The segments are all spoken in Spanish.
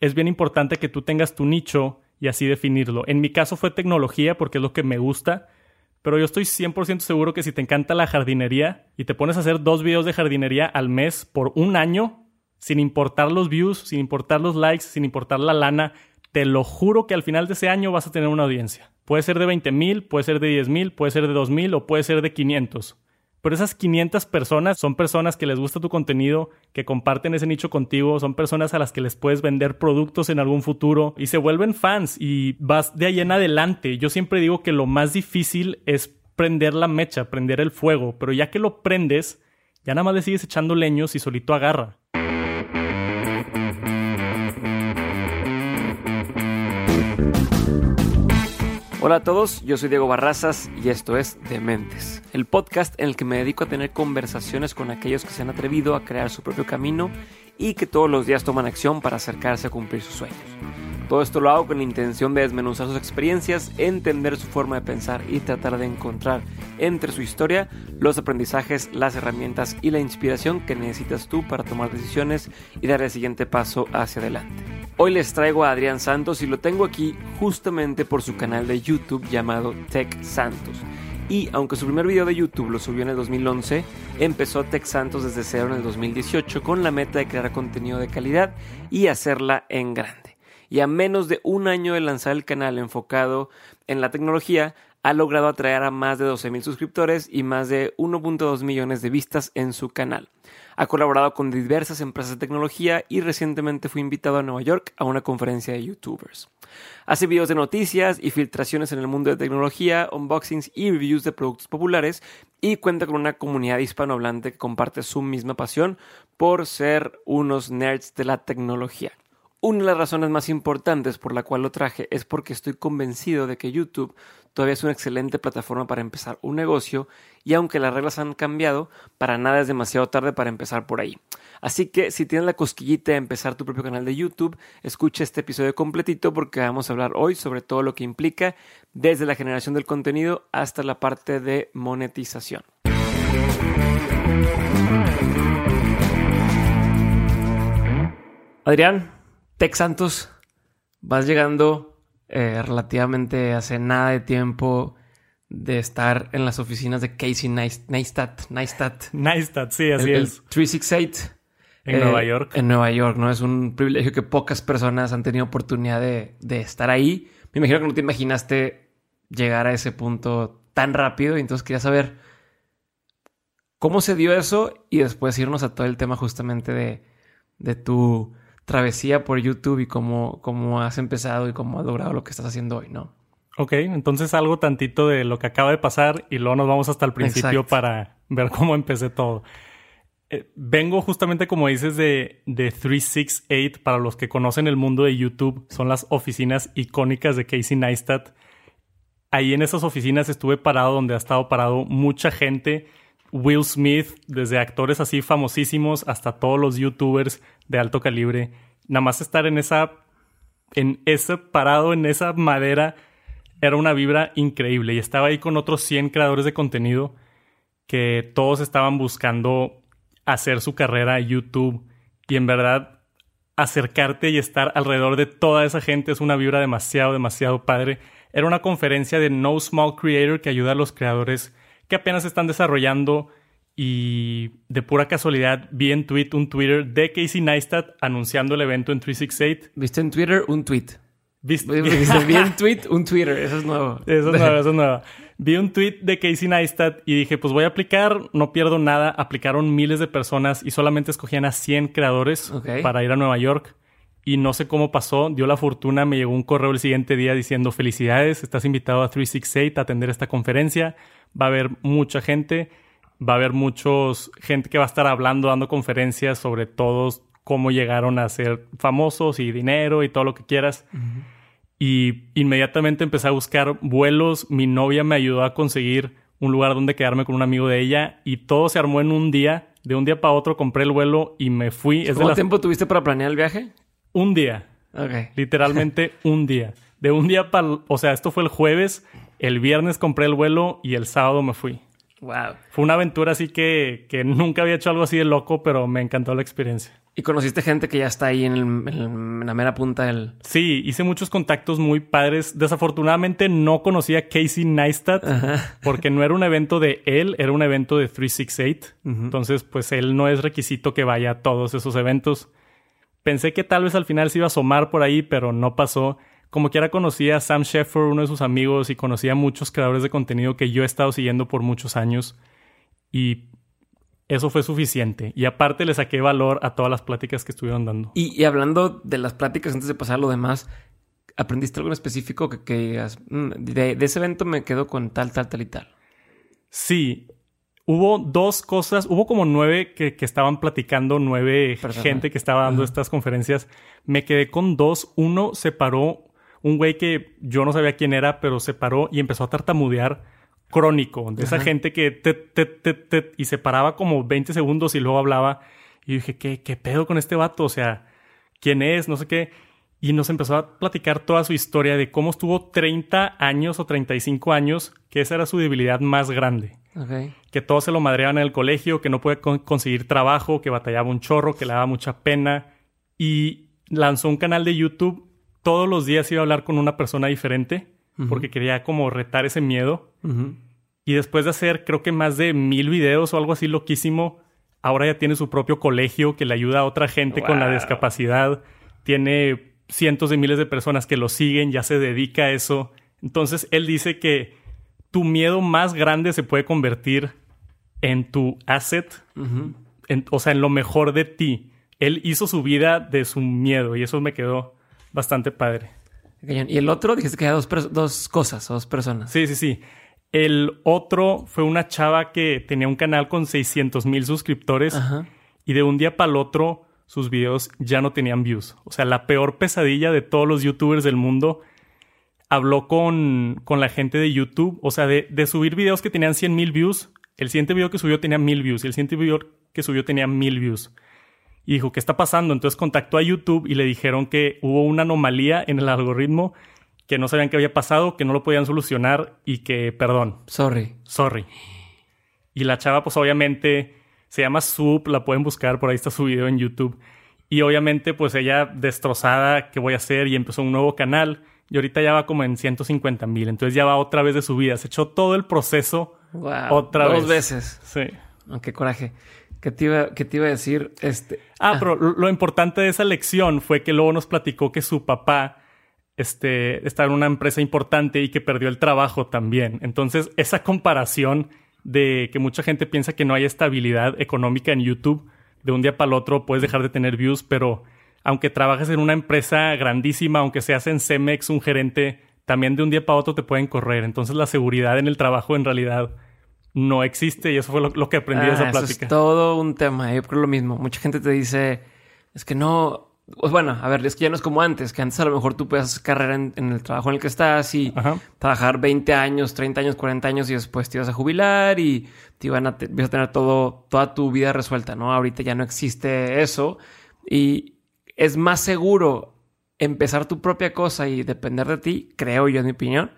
Es bien importante que tú tengas tu nicho y así definirlo. En mi caso fue tecnología porque es lo que me gusta pero yo estoy 100% seguro que si te encanta la jardinería y te pones a hacer dos videos de jardinería al mes por un año, sin importar los views, sin importar los likes, sin importar la lana, te lo juro que al final de ese año vas a tener una audiencia. Puede ser de 20 mil, puede ser de 10 mil, puede ser de 2 mil o puede ser de 500. Pero esas 500 personas son personas que les gusta tu contenido, que comparten ese nicho contigo, son personas a las que les puedes vender productos en algún futuro y se vuelven fans y vas de ahí en adelante. Yo siempre digo que lo más difícil es prender la mecha, prender el fuego, pero ya que lo prendes, ya nada más le sigues echando leños y solito agarra. Hola a todos, yo soy Diego Barrazas y esto es Dementes, el podcast en el que me dedico a tener conversaciones con aquellos que se han atrevido a crear su propio camino y que todos los días toman acción para acercarse a cumplir sus sueños. Todo esto lo hago con la intención de desmenuzar sus experiencias, entender su forma de pensar y tratar de encontrar entre su historia los aprendizajes, las herramientas y la inspiración que necesitas tú para tomar decisiones y dar el siguiente paso hacia adelante. Hoy les traigo a Adrián Santos y lo tengo aquí justamente por su canal de YouTube llamado Tech Santos. Y aunque su primer video de YouTube lo subió en el 2011, empezó Tech Santos desde cero en el 2018 con la meta de crear contenido de calidad y hacerla en grande. Y a menos de un año de lanzar el canal enfocado en la tecnología, ha logrado atraer a más de 12.000 suscriptores y más de 1.2 millones de vistas en su canal. Ha colaborado con diversas empresas de tecnología y recientemente fue invitado a Nueva York a una conferencia de youtubers. Hace videos de noticias y filtraciones en el mundo de tecnología, unboxings y reviews de productos populares y cuenta con una comunidad hispanohablante que comparte su misma pasión por ser unos nerds de la tecnología. Una de las razones más importantes por la cual lo traje es porque estoy convencido de que YouTube todavía es una excelente plataforma para empezar un negocio y aunque las reglas han cambiado, para nada es demasiado tarde para empezar por ahí. Así que si tienes la cosquillita de empezar tu propio canal de YouTube, escucha este episodio completito porque vamos a hablar hoy sobre todo lo que implica desde la generación del contenido hasta la parte de monetización. Adrián, Tech Santos, vas llegando eh, relativamente hace nada de tiempo de estar en las oficinas de Casey Neistat. Neistat, Neistat sí, así es. 368. En Nueva eh, York. En Nueva York, ¿no? Es un privilegio que pocas personas han tenido oportunidad de, de estar ahí. Me imagino que no te imaginaste llegar a ese punto tan rápido. Y entonces quería saber cómo se dio eso y después irnos a todo el tema justamente de, de tu travesía por YouTube y cómo, cómo has empezado y cómo has logrado lo que estás haciendo hoy, ¿no? Ok, entonces algo tantito de lo que acaba de pasar y luego nos vamos hasta el principio para ver cómo empecé todo. Eh, vengo justamente, como dices, de, de 368. Para los que conocen el mundo de YouTube, son las oficinas icónicas de Casey Neistat. Ahí en esas oficinas estuve parado donde ha estado parado mucha gente Will Smith, desde actores así famosísimos hasta todos los youtubers de alto calibre. Nada más estar en esa, en ese parado, en esa madera, era una vibra increíble. Y estaba ahí con otros 100 creadores de contenido que todos estaban buscando hacer su carrera YouTube. Y en verdad, acercarte y estar alrededor de toda esa gente es una vibra demasiado, demasiado padre. Era una conferencia de No Small Creator que ayuda a los creadores que apenas están desarrollando y de pura casualidad vi en tweet un Twitter de Casey Neistat anunciando el evento en 368. ¿Viste en Twitter un tweet? ¿Viste? vi en tweet un Twitter, eso es nuevo. Eso es nuevo, eso es nuevo. Vi un tweet de Casey Neistat y dije, pues voy a aplicar, no pierdo nada. Aplicaron miles de personas y solamente escogían a 100 creadores para ir a Nueva York. Y no sé cómo pasó, dio la fortuna, me llegó un correo el siguiente día diciendo felicidades, estás invitado a 368 a atender esta conferencia va a haber mucha gente, va a haber muchos gente que va a estar hablando, dando conferencias sobre todos cómo llegaron a ser famosos y dinero y todo lo que quieras. Y inmediatamente empecé a buscar vuelos. Mi novia me ayudó a conseguir un lugar donde quedarme con un amigo de ella y todo se armó en un día. De un día para otro compré el vuelo y me fui. ¿Cuánto tiempo tuviste para planear el viaje? Un día. Ok. Literalmente un día. De un día para... O sea, esto fue el jueves. El viernes compré el vuelo y el sábado me fui. Wow. Fue una aventura así que, que nunca había hecho algo así de loco, pero me encantó la experiencia. ¿Y conociste gente que ya está ahí en, la mera punta del...? Sí, hice muchos contactos muy padres. Desafortunadamente no conocía a Casey Neistat porque no era un evento de él, era un evento de 368. Entonces, pues él no es requisito que vaya a todos esos eventos. Pensé que tal vez al final se iba a asomar por ahí, pero no pasó. Como quiera conocía a Sam Sheffer, uno de sus amigos, y conocía a muchos creadores de contenido que yo he estado siguiendo por muchos años. Y eso fue suficiente. Y aparte le saqué valor a todas las pláticas que estuvieron dando. Y, hablando de las pláticas, antes de pasar a lo demás, ¿aprendiste algo en específico que, que mm, de, ese evento me quedo con tal, tal, tal y tal? Sí. Hubo dos cosas, hubo como nueve que, estaban platicando, nueve gente que estaba dando estas conferencias. Me quedé con dos. Uno se paró, un güey que yo no sabía quién era, pero se paró y empezó a tartamudear crónico, de esa gente que te, te, te, y se paraba como 20 segundos y luego hablaba. Y dije, ¿qué, ¿qué pedo con este vato? O sea, ¿quién es? No sé qué. Y nos empezó a platicar toda su historia de cómo estuvo 30 años o 35 años, que esa era su debilidad más grande. Que todos se lo madreaban en el colegio, que no puede conseguir trabajo, que batallaba un chorro, que le daba mucha pena. Y lanzó un canal de YouTube. Todos los días iba a hablar con una persona diferente porque quería como retar ese miedo. Y después de hacer creo que más de mil videos o algo así loquísimo, ahora ya tiene su propio colegio que le ayuda a otra gente con la discapacidad. Tiene cientos de miles de personas que lo siguen, ya se dedica a eso. Entonces él dice que tu miedo más grande se puede convertir en tu asset, o sea, en lo mejor de ti. Él hizo su vida de su miedo y eso me quedó bastante padre. Y el otro, dijiste que había dos, dos cosas, dos personas. Sí, sí, sí. El otro fue una chava que tenía un canal con 600 mil suscriptores y de un día para el otro sus videos ya no tenían views. O sea, la peor pesadilla de todos los youtubers del mundo. Habló con, con la gente de YouTube, o sea, de, de subir videos que tenían 100 mil views. El siguiente video que subió tenía mil views y el siguiente video que subió tenía mil views y dijo, ¿qué está pasando? Entonces contactó a YouTube y le dijeron que hubo una anomalía en el algoritmo, que no sabían qué había pasado, que no lo podían solucionar y que, perdón. Sorry. Sorry. Y la chava, pues obviamente, se llama Soup, la pueden buscar, por ahí está su video en YouTube. Y obviamente, pues ella destrozada, ¿qué voy a hacer? Y empezó un nuevo canal. Y ahorita ya va como en 150 mil. Entonces ya va otra vez de su vida. Se echó todo el proceso otra vez. Dos veces. Sí. Oh, qué coraje. ¿Qué te, iba, te iba a decir? Este, ah, ah, pero lo, importante de esa lección fue que luego nos platicó que su papá este, estaba en una empresa importante y que perdió el trabajo también. Entonces, esa comparación de que mucha gente piensa que no hay estabilidad económica en YouTube, de un día para el otro puedes dejar de tener views, pero aunque trabajes en una empresa grandísima, aunque seas en Cemex un gerente, también de un día para otro te pueden correr. Entonces, la seguridad en el trabajo en realidad no existe y eso fue lo, que aprendí de esa ah, plática. es todo un tema. Yo creo lo mismo. Mucha gente te dice, es que no. Pues bueno, a ver, es que ya no es como antes, que antes a lo mejor tú puedes hacer carrera en, el trabajo en el que estás y trabajar 20 años, 30 años, 40 años y después te ibas a jubilar y te iban a, vas a tener todo, toda tu vida resuelta, ¿no? Ahorita ya no existe eso y es más seguro empezar tu propia cosa y depender de ti, creo yo en mi opinión,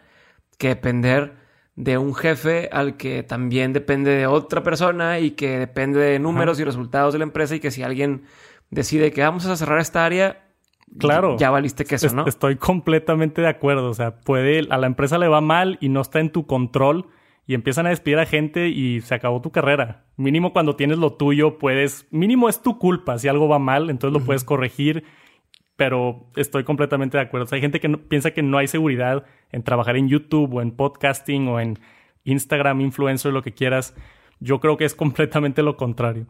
que depender de un jefe al que también depende de otra persona y que depende de números y resultados de la empresa y que si alguien decide que vamos a cerrar esta área, claro, ya valiste queso, ¿no? Estoy completamente de acuerdo. O sea, puede, a la empresa le va mal y no está en tu control y empiezan a despedir a gente y se acabó tu carrera. Mínimo cuando tienes lo tuyo, puedes, mínimo es tu culpa. Si algo va mal, entonces lo puedes corregir pero estoy completamente de acuerdo. hay gente que piensa que no hay seguridad en trabajar en YouTube o en podcasting o en Instagram, influencer, lo que quieras. Yo creo que es completamente lo contrario.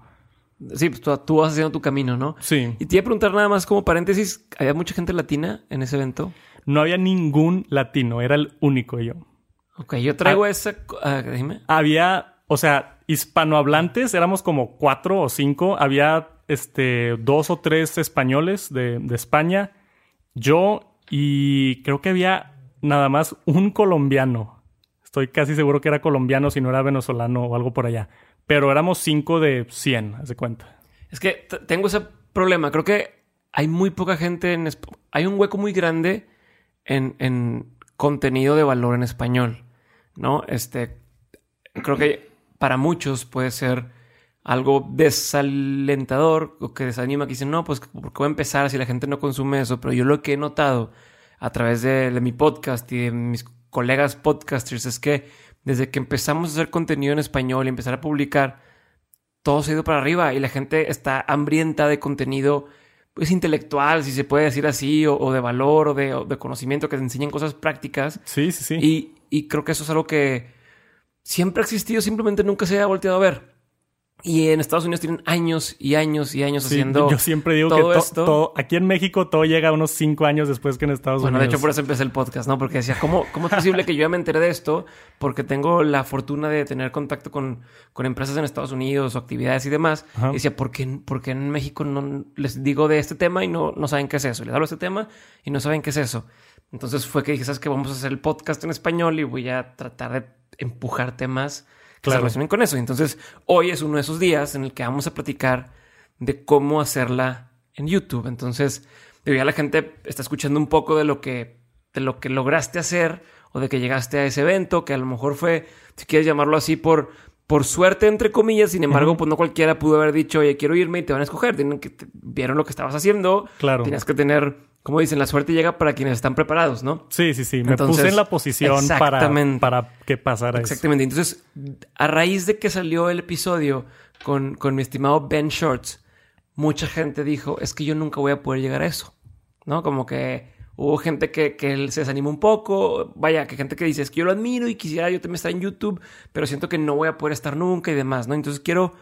Sí, pues tú, vas haciendo tu camino, ¿no? Sí. Y te iba a preguntar nada más como paréntesis, ¿había mucha gente latina en ese evento? No había ningún latino, era el único yo. Ok, yo traigo ah, esa... Ah, dime. Había, o sea, hispanohablantes, éramos como cuatro o cinco. Había este, dos o tres españoles de, España, yo y creo que había nada más un colombiano. Estoy casi seguro que era colombiano, si no era venezolano o algo por allá. Pero éramos cinco de 100, haz de cuenta. Es que tengo ese problema. Creo que hay muy poca gente en... Hay un hueco muy grande en, en contenido de valor en español, ¿no? Este... Creo que para muchos puede ser algo desalentador o que desanima, que dicen, no, pues, ¿por qué voy a empezar si la gente no consume eso? Pero yo lo que he notado a través de, mi podcast y de mis colegas podcasters es que desde que empezamos a hacer contenido en español y empezar a publicar, todo se ha ido para arriba y la gente está hambrienta de contenido pues intelectual, si se puede decir así, o, de valor o de, conocimiento, que te enseñen cosas prácticas. Sí, sí, sí. Y, y creo que eso es algo que siempre ha existido, simplemente nunca se ha volteado a ver. Y en Estados Unidos tienen años y años y años haciendo. Yo siempre digo que esto. aquí en México todo llega unos cinco años después que en Estados Unidos. Bueno, de hecho, por eso empecé el podcast, ¿no? Porque decía, ¿cómo, cómo es posible que yo ya me enteré de esto? Porque tengo la fortuna de tener contacto con, con empresas en Estados Unidos o actividades y demás. Y decía, ¿por qué, ¿por qué, en México no les digo de este tema y no, no saben qué es eso? Les hablo de este tema y no saben qué es eso. Entonces fue que dije, ¿sabes qué? Vamos a hacer el podcast en español y voy a tratar de empujar temas que se relacionen con eso. Entonces, hoy es uno de esos días en el que vamos a platicar de cómo hacerla en YouTube. Entonces, ya la gente está escuchando un poco de lo que, de lo que lograste hacer o de que llegaste a ese evento, que a lo mejor fue, si quieres llamarlo así, por, por suerte, entre comillas. Sin embargo, pues no cualquiera pudo haber dicho, oye, quiero irme y te van a escoger. Tienen que, vieron lo que estabas haciendo. Claro. Tienes que tener como dicen, la suerte llega para quienes están preparados, ¿no? Sí, sí, sí. Me puse en la posición para, para que pasara exactamente. Entonces, a raíz de que salió el episodio con, con mi estimado Ben Shorts, mucha gente dijo, es que yo nunca voy a poder llegar a eso, ¿no? Como que hubo gente que, que se desanimó un poco, vaya, que gente que dice, es que yo lo admiro y quisiera yo también estar en YouTube, pero siento que no voy a poder estar nunca y demás, ¿no? Entonces quiero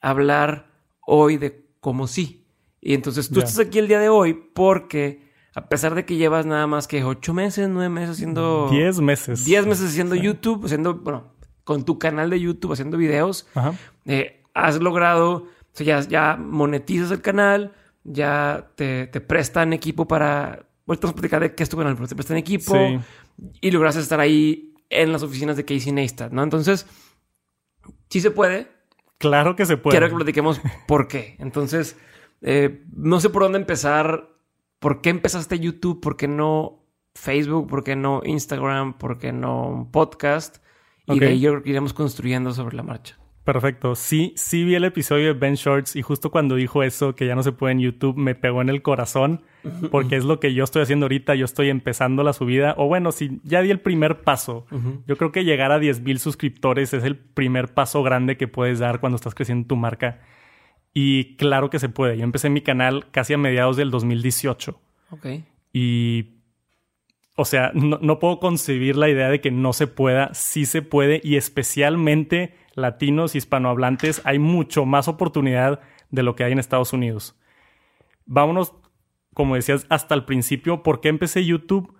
hablar hoy de cómo sí, y entonces tú estás aquí el día de hoy porque a pesar de que llevas nada más que ocho meses, nueve meses haciendo... Diez meses. Diez meses haciendo YouTube, haciendo, bueno, con tu canal de YouTube haciendo videos, eh, has logrado, o sea, ya, ya, monetizas el canal, ya te, te prestan equipo para... Ahorita vamos a platicar de qué es tu canal, pero te prestan equipo y logras estar ahí en las oficinas de Casey Neistat, ¿no? Entonces, sí se puede. Claro que se puede. Quiero que platiquemos por qué. Entonces... Eh, no sé por dónde empezar. ¿Por qué empezaste YouTube? ¿Por qué no Facebook? ¿Por qué no Instagram? ¿Por qué no un podcast? Y de ahí iremos construyendo sobre la marcha. Perfecto. Sí, sí vi el episodio de Ben Shorts y justo cuando dijo eso, que ya no se puede en YouTube, me pegó en el corazón, porque es lo que yo estoy haciendo ahorita. Yo estoy empezando la subida, o bueno, si ya di el primer paso. Yo creo que llegar a 10 mil suscriptores es el primer paso grande que puedes dar cuando estás creciendo tu marca. Y claro que se puede. Yo empecé mi canal casi a mediados del 2018. Ok. Y, o sea, no, puedo concebir la idea de que no se pueda. Sí se puede. Y especialmente latinos, hispanohablantes, hay mucho más oportunidad de lo que hay en Estados Unidos. Vámonos, como decías, hasta el principio. ¿Por qué empecé YouTube?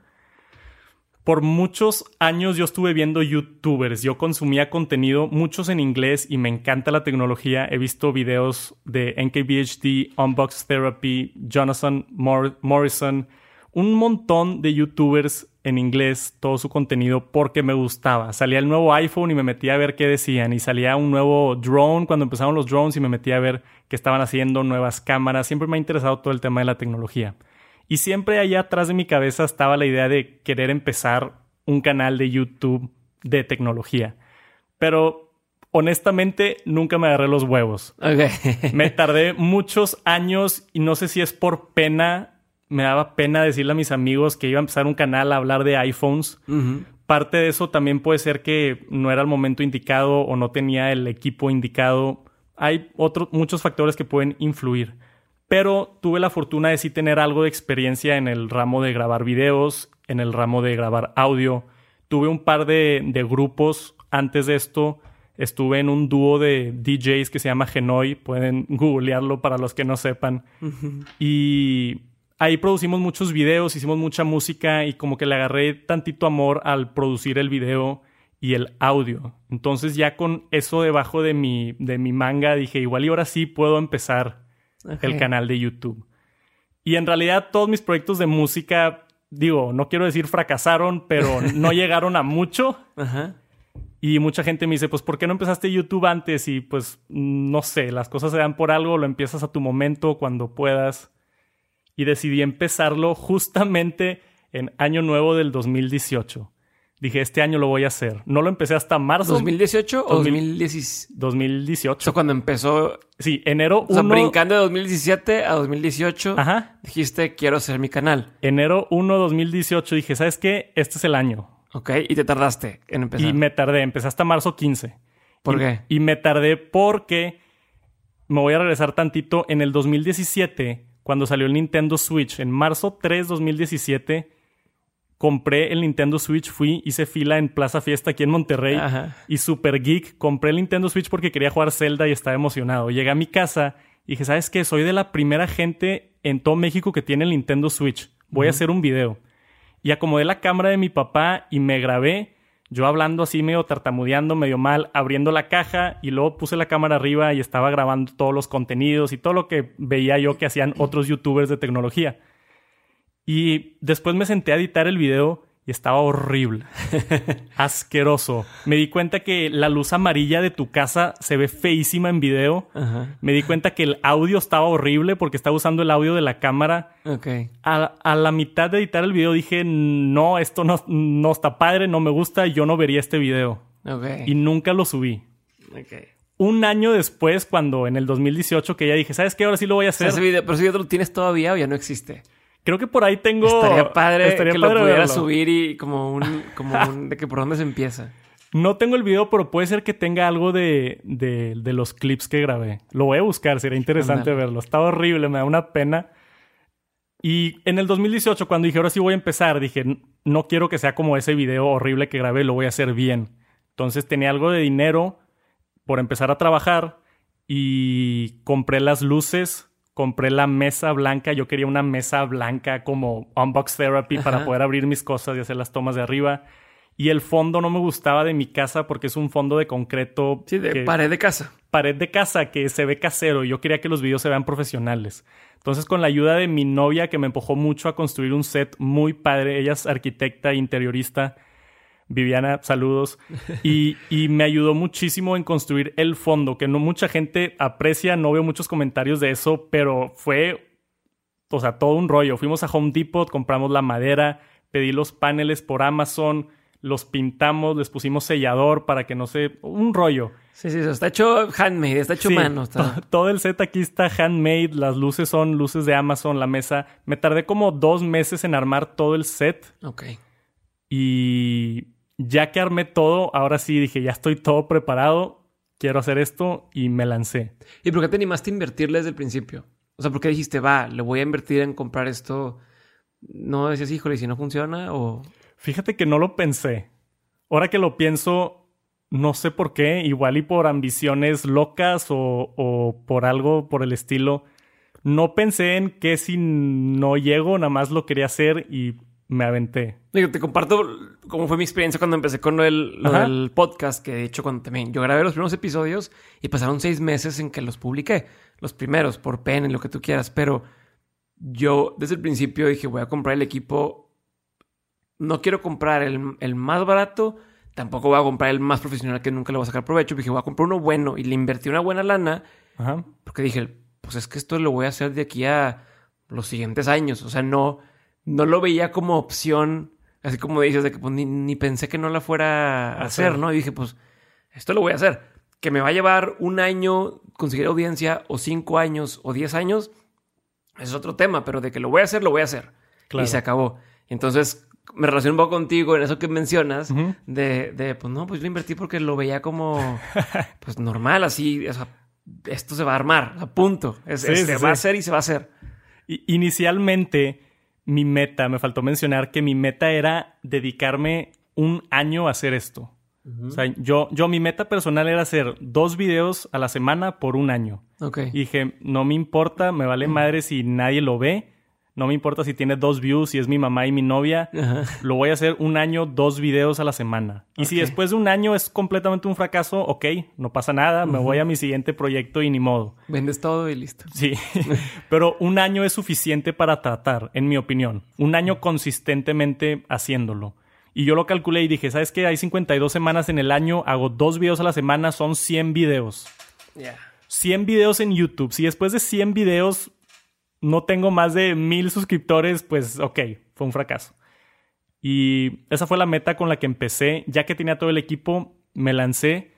Por muchos años yo estuve viendo youtubers, yo consumía contenido, muchos en inglés y me encanta la tecnología. He visto videos de NKBHD, Unbox Therapy, Jonathan Morrison, un montón de youtubers en inglés, todo su contenido porque me gustaba. Salía el nuevo iPhone y me metía a ver qué decían y salía un nuevo drone cuando empezaron los drones y me metía a ver qué estaban haciendo, nuevas cámaras. Siempre me ha interesado todo el tema de la tecnología. Y siempre allá atrás de mi cabeza estaba la idea de querer empezar un canal de YouTube de tecnología. Pero honestamente nunca me agarré los huevos. me tardé muchos años y no sé si es por pena. Me daba pena decirle a mis amigos que iba a empezar un canal a hablar de iPhones. Parte de eso también puede ser que no era el momento indicado o no tenía el equipo indicado. Hay otros muchos factores que pueden influir pero tuve la fortuna de sí tener algo de experiencia en el ramo de grabar videos, en el ramo de grabar audio. Tuve un par de, grupos antes de esto. Estuve en un dúo de DJs que se llama Genoy, pueden googlearlo para los que no sepan. Y ahí producimos muchos videos, hicimos mucha música y como que le agarré tantito amor al producir el video y el audio. Entonces ya con eso debajo de mi, de mi manga dije, igual y ahora sí puedo empezar el canal de YouTube. Y en realidad todos mis proyectos de música, digo, no quiero decir fracasaron, pero no llegaron a mucho. Ajá. Y mucha gente me dice, pues, ¿por qué no empezaste YouTube antes? Y pues, no sé, las cosas se dan por algo, lo empiezas a tu momento, cuando puedas. Y decidí empezarlo justamente en Año Nuevo del 2018. Dije, este año lo voy a hacer. No lo empecé hasta marzo. ¿2018 o 2018? 2018. O sea, cuando empezó... Sí, enero 1... O sea, brincando de 2017 a 2018. Ajá. Dijiste, quiero hacer mi canal. Enero 1, 2018. Dije, ¿sabes qué? Este es el año. Ok, y te tardaste en empezar. Y me tardé. Empecé hasta marzo 15. ¿Por qué? Y me tardé porque... Me voy a regresar tantito. En el 2017, cuando salió el Nintendo Switch, en marzo 3, 2017 compré el Nintendo Switch, fui, hice fila en Plaza Fiesta aquí en Monterrey y super geek, compré el Nintendo Switch porque quería jugar Zelda y estaba emocionado. Llegué a mi casa y dije, ¿sabes qué? Soy de la primera gente en todo México que tiene el Nintendo Switch. Voy a hacer un video. Y acomodé la cámara de mi papá y me grabé yo hablando así medio tartamudeando, medio mal, abriendo la caja y luego puse la cámara arriba y estaba grabando todos los contenidos y todo lo que veía yo que hacían otros youtubers de tecnología. Y después me senté a editar el video y estaba horrible. Asqueroso. Me di cuenta que la luz amarilla de tu casa se ve feísima en video. Me di cuenta que el audio estaba horrible porque estaba usando el audio de la cámara. Okay. A, la mitad de editar el video dije, no, esto no, no está padre, no me gusta, yo no vería este video. Okay. Y nunca lo subí. Okay. Un año después, cuando en el 2018, que ya dije, ¿sabes qué? Ahora sí lo voy a hacer. pero ese video lo tienes todavía o ya no existe. Creo que por ahí tengo. Estaría padre que lo pudiera subir y como un, como un, de que por dónde se empieza. No tengo el video, pero puede ser que tenga algo de, de, de los clips que grabé. Lo voy a buscar, sería interesante verlo. Está horrible, me da una pena. Y en el 2018, cuando dije, ahora sí voy a empezar, dije, no quiero que sea como ese video horrible que grabé, lo voy a hacer bien. Entonces tenía algo de dinero por empezar a trabajar y compré las luces compré la mesa blanca. Yo quería una mesa blanca como Unbox Therapy para poder abrir mis cosas y hacer las tomas de arriba. Y el fondo no me gustaba de mi casa porque es un fondo de concreto. Sí, de pared de casa. Pared de casa que se ve casero. Y yo quería que los videos se vean profesionales. Entonces, con la ayuda de mi novia, que me empujó mucho a construir un set muy padre, ella es arquitecta e interiorista, Viviana, saludos. Y, me ayudó muchísimo en construir el fondo, que no mucha gente aprecia, no veo muchos comentarios de eso, pero fue, o sea, todo un rollo. Fuimos a Home Depot, compramos la madera, pedí los paneles por Amazon, los pintamos, les pusimos sellador para que no se... un rollo. Sí, sí, está hecho handmade, está hecho mano. Todo el set aquí está handmade, las luces son luces de Amazon, la mesa. Me tardé como dos meses en armar todo el set. Ok. Y ya que armé todo, ahora sí dije, ya estoy todo preparado, quiero hacer esto y me lancé. ¿Y por qué te animaste a invertirle desde el principio? O sea, ¿por qué dijiste, va, le voy a invertir en comprar esto? ¿No decías, híjole, si no funciona o...? Fíjate que no lo pensé. Ahora que lo pienso, no sé por qué, igual y por ambiciones locas o, o por algo por el estilo. No pensé en que si no llego, nada más lo quería hacer y me aventé. te comparto cómo fue mi experiencia cuando empecé con el, podcast, que de hecho cuando también yo grabé los primeros episodios y pasaron seis meses en que los publiqué, los primeros, por pen, lo que tú quieras, pero yo desde el principio dije voy a comprar el equipo, no quiero comprar el, más barato, tampoco voy a comprar el más profesional que nunca le voy a sacar provecho, dije voy a comprar uno bueno y le invertí una buena lana, porque dije, pues es que esto lo voy a hacer de aquí a los siguientes años, o sea, no no lo veía como opción, así como dices, de que pues, ni, pensé que no la fuera a hacer, ¿no? Y dije, pues, esto lo voy a hacer. Que me va a llevar un año conseguir audiencia, o cinco años, o diez años, es otro tema, pero de que lo voy a hacer, lo voy a hacer. Y se acabó. Entonces, me relaciono un poco contigo en eso que mencionas, de, de, pues no, pues lo invertí porque lo veía como, pues normal, así, o sea, esto se va a armar, a punto. se va a hacer y se va a hacer. inicialmente mi meta, me faltó mencionar que mi meta era dedicarme un año a hacer esto. O sea, yo, yo, mi meta personal era hacer dos videos a la semana por un año. Y dije, no me importa, me vale madre si nadie lo ve. No me importa si tiene dos views, si es mi mamá y mi novia. Lo voy a hacer un año, dos videos a la semana. Y si después de un año es completamente un fracaso, ok, no pasa nada. Me voy a mi siguiente proyecto y ni modo. Vendes todo y listo. Sí. Pero un año es suficiente para tratar, en mi opinión. Un año consistentemente haciéndolo. Y yo lo calculé y dije, ¿sabes qué? Hay 52 semanas en el año, hago dos videos a la semana, son 100 videos. Ya. 100 videos en YouTube. Si después de 100 videos no tengo más de mil suscriptores, pues ok, fue un fracaso. Y esa fue la meta con la que empecé. Ya que tenía todo el equipo, me lancé.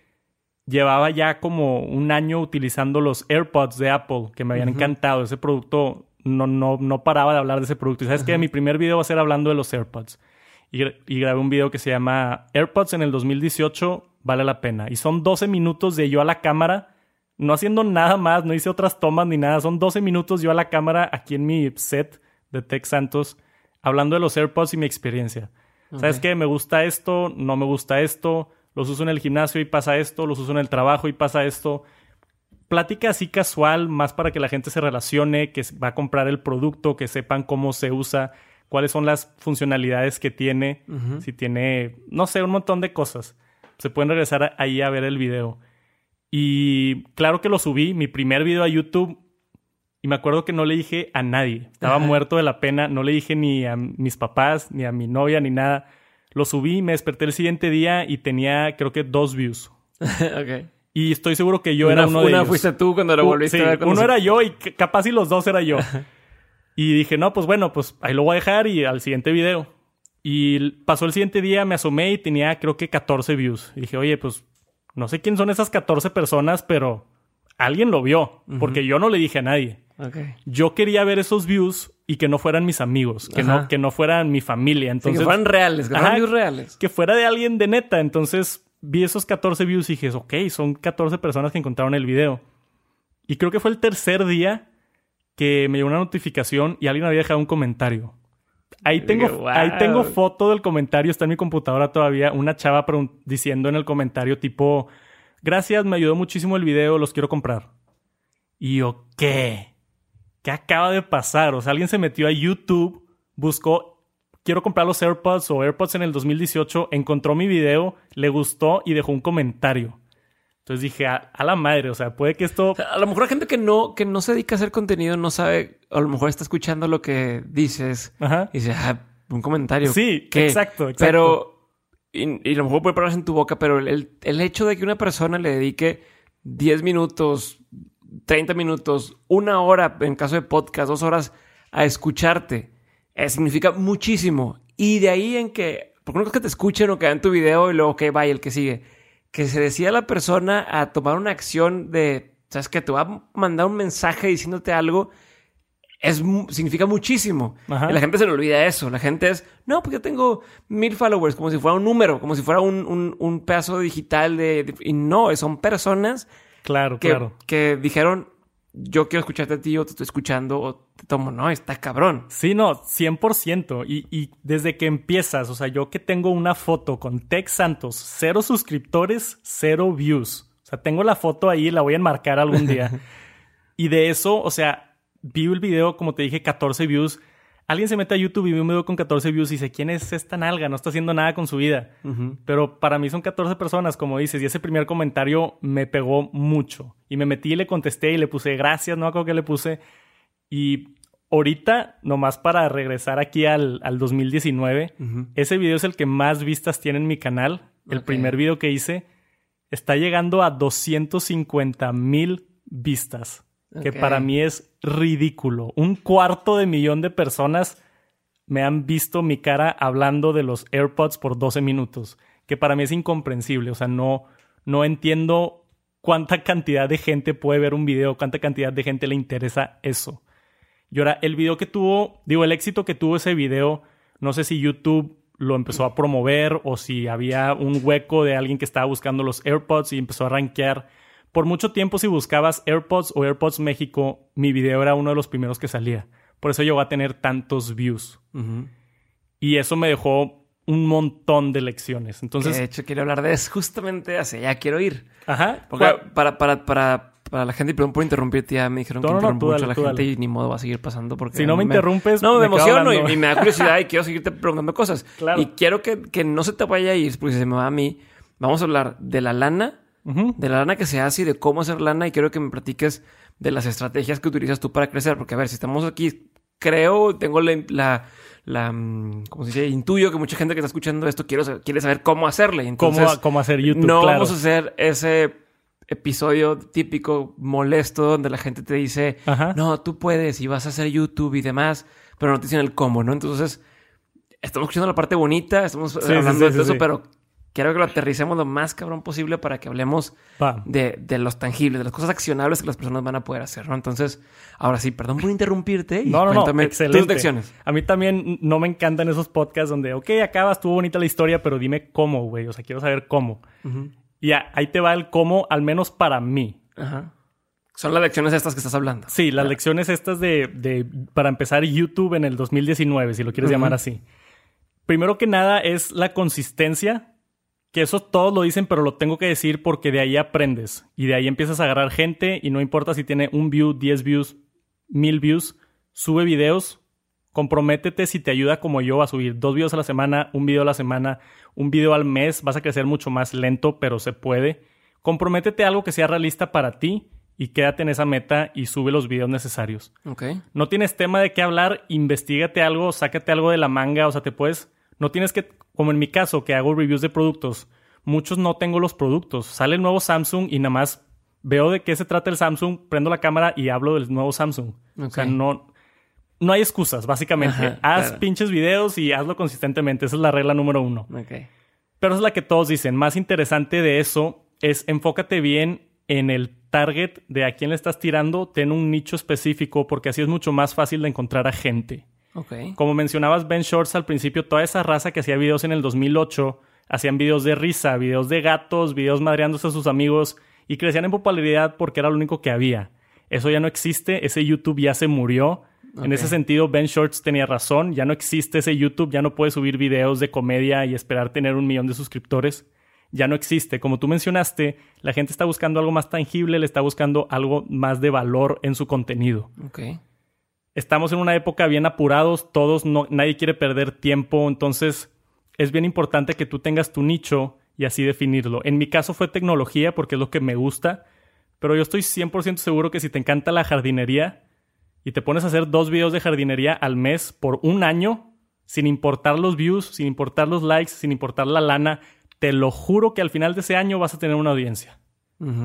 Llevaba ya como un año utilizando los AirPods de Apple, que me habían encantado. Ese producto, no, no, no paraba de hablar de ese producto. Y sabes que mi primer video va a ser hablando de los AirPods. Y, y, grabé un video que se llama AirPods en el 2018, vale la pena. Y son 12 minutos de yo a la cámara no haciendo nada más, no hice otras tomas ni nada. Son 12 minutos yo a la cámara aquí en mi set de Tech Santos hablando de los AirPods y mi experiencia. ¿Sabes qué? Me gusta esto, no me gusta esto, los uso en el gimnasio y pasa esto, los uso en el trabajo y pasa esto. Plática así casual, más para que la gente se relacione, que va a comprar el producto, que sepan cómo se usa, cuáles son las funcionalidades que tiene, si tiene, no sé, un montón de cosas. Se pueden regresar ahí a ver el video. Y claro que lo subí, mi primer video a YouTube. Y me acuerdo que no le dije a nadie. Estaba muerto de la pena. No le dije ni a mis papás, ni a mi novia, ni nada. Lo subí, me desperté el siguiente día y tenía creo que dos views. ok. Y estoy seguro que yo era uno de ellos. Una fuiste tú cuando lo volviste a ver. Uno era yo y capaz y los dos era yo. y dije, no, pues bueno, pues ahí lo voy a dejar y al siguiente video. Y pasó el siguiente día, me asomé y tenía creo que 14 views. Y dije, oye, pues no sé quién son esas 14 personas, pero alguien lo vio, porque yo no le dije a nadie. Yo quería ver esos views y que no fueran mis amigos, que, no, que no fueran mi familia. Entonces, que fueran reales, que fueran views reales. Que fuera de alguien de neta. Entonces vi esos 14 views y dije, ok, son 14 personas que encontraron el video. Y creo que fue el tercer día que me llegó una notificación y alguien había dejado un comentario. Ahí tengo, ahí tengo foto del comentario, está en mi computadora todavía, una chava diciendo en el comentario tipo, gracias, me ayudó muchísimo el video, los quiero comprar. Y yo, ¿qué? ¿Qué acaba de pasar? O sea, alguien se metió a YouTube, buscó, quiero comprar los AirPods o AirPods en el 2018, encontró mi video, le gustó y dejó un comentario. Entonces dije, a, la madre, o sea, puede que esto... a lo mejor la gente que no, que no se dedica a hacer contenido no sabe, a lo mejor está escuchando lo que dices Ajá. y dice, ah, un comentario. Sí, exacto, exacto. Pero, y, a lo mejor puede ponerse en tu boca, pero el, el hecho de que una persona le dedique 10 minutos, 30 minutos, una hora, en caso de podcast, dos horas, a escucharte, eh, significa muchísimo. Y de ahí en que, porque no es que te escuchen o que vean tu video y luego que vaya el que sigue que se decía la persona a tomar una acción de, sabes que te va a mandar un mensaje diciéndote algo, es, significa muchísimo. la gente se le olvida eso. La gente es, no, pues yo tengo mil followers, como si fuera un número, como si fuera un, un, pedazo digital de, Y no, son personas claro, que, claro. que dijeron, yo quiero escucharte a ti o te estoy escuchando o te tomo, no, está cabrón. Sí, no, 100%. Y, y desde que empiezas, o sea, yo que tengo una foto con Tech Santos, cero suscriptores, cero views. O sea, tengo la foto ahí, la voy a enmarcar algún día. y de eso, o sea, vi el video, como te dije, 14 views alguien se mete a YouTube y ve un video con 14 views y dice, ¿quién es esta nalga? No está haciendo nada con su vida. Pero para mí son 14 personas, como dices, y ese primer comentario me pegó mucho. Y me metí y le contesté y le puse gracias, no acuerdo que le puse. Y ahorita, nomás para regresar aquí al, 2019, ese video es el que más vistas tiene en mi canal. El primer video que hice está llegando a 250 mil vistas que para mí es ridículo. Un cuarto de millón de personas me han visto mi cara hablando de los AirPods por 12 minutos, que para mí es incomprensible. O sea, no, no entiendo cuánta cantidad de gente puede ver un video, cuánta cantidad de gente le interesa eso. Y ahora, el video que tuvo, digo, el éxito que tuvo ese video, no sé si YouTube lo empezó a promover o si había un hueco de alguien que estaba buscando los AirPods y empezó a rankear por mucho tiempo, si buscabas AirPods o AirPods México, mi video era uno de los primeros que salía. Por eso llegó a tener tantos views. Y eso me dejó un montón de lecciones. Entonces. De hecho, quiero hablar de eso justamente hacia allá quiero ir. Ajá. Porque para, para, para, para la gente, y perdón por interrumpirte, ya me dijeron que no, interrumpo mucho a la gente y ni modo va a seguir pasando porque... Si no me, interrumpes... No, me, emociono y, me da curiosidad y quiero seguirte preguntando cosas. Claro. Y quiero que, que no se te vaya a ir, porque se me va a mí, vamos a hablar de la lana, de la lana que se hace y de cómo hacer lana y quiero que me platiques de las estrategias que utilizas tú para crecer, porque a ver, si estamos aquí, creo, tengo la la, mm, ¿cómo se dice? Intuyo que mucha gente que está escuchando esto quiere, quiere saber cómo hacerle. Entonces, ¿Cómo, hacer YouTube? No vamos a hacer ese episodio típico molesto donde la gente te dice, no, tú puedes y vas a hacer YouTube y demás, pero no te dicen el cómo, ¿no? Entonces, estamos escuchando la parte bonita, estamos hablando de eso, pero quiero que lo aterricemos lo más cabrón posible para que hablemos de, de, los tangibles, de las cosas accionables que las personas van a poder hacer, ¿no? Entonces, ahora sí, perdón por interrumpirte y no, no, cuéntame no, excelente. tus A mí también no me encantan esos podcasts donde, ok, acabas, estuvo bonita la historia, pero dime cómo, güey. O sea, quiero saber cómo. Y ahí te va el cómo, al menos para mí. Ajá. Son las lecciones estas que estás hablando. Sí, las lecciones estas de, de, para empezar YouTube en el 2019, si lo quieres llamar así. Primero que nada es la consistencia que eso todos lo dicen, pero lo tengo que decir porque de ahí aprendes y de ahí empiezas a agarrar gente y no importa si tiene un view, 10 views, mil views, sube videos, comprométete si te ayuda como yo a subir dos videos a la semana, un video a la semana, un video al mes, vas a crecer mucho más lento, pero se puede. Comprométete a algo que sea realista para ti y quédate en esa meta y sube los videos necesarios. Okay. No tienes tema de qué hablar, investigate algo, sácate algo de la manga, o sea, te puedes no tienes que, como en mi caso, que hago reviews de productos, muchos no tengo los productos. Sale el nuevo Samsung y nada más veo de qué se trata el Samsung, prendo la cámara y hablo del nuevo Samsung. O sea, no, no hay excusas, básicamente. Haz pinches videos y hazlo consistentemente. Esa es la regla número uno. Pero es la que todos dicen. Más interesante de eso es enfócate bien en el target de a quién le estás tirando, ten un nicho específico, porque así es mucho más fácil de encontrar a gente. Como mencionabas Ben Shorts al principio, toda esa raza que hacía videos en el 2008, hacían videos de risa, videos de gatos, videos madreándose a sus amigos y crecían en popularidad porque era lo único que había. Eso ya no existe, ese YouTube ya se murió. En ese sentido, Ben Shorts tenía razón, ya no existe ese YouTube, ya no puedes subir videos de comedia y esperar tener un millón de suscriptores. Ya no existe. Como tú mencionaste, la gente está buscando algo más tangible, le está buscando algo más de valor en su contenido. Okay estamos en una época bien apurados, todos, no, nadie quiere perder tiempo, entonces es bien importante que tú tengas tu nicho y así definirlo. En mi caso fue tecnología porque es lo que me gusta, pero yo estoy 100% seguro que si te encanta la jardinería y te pones a hacer dos videos de jardinería al mes por un año, sin importar los views, sin importar los likes, sin importar la lana, te lo juro que al final de ese año vas a tener una audiencia.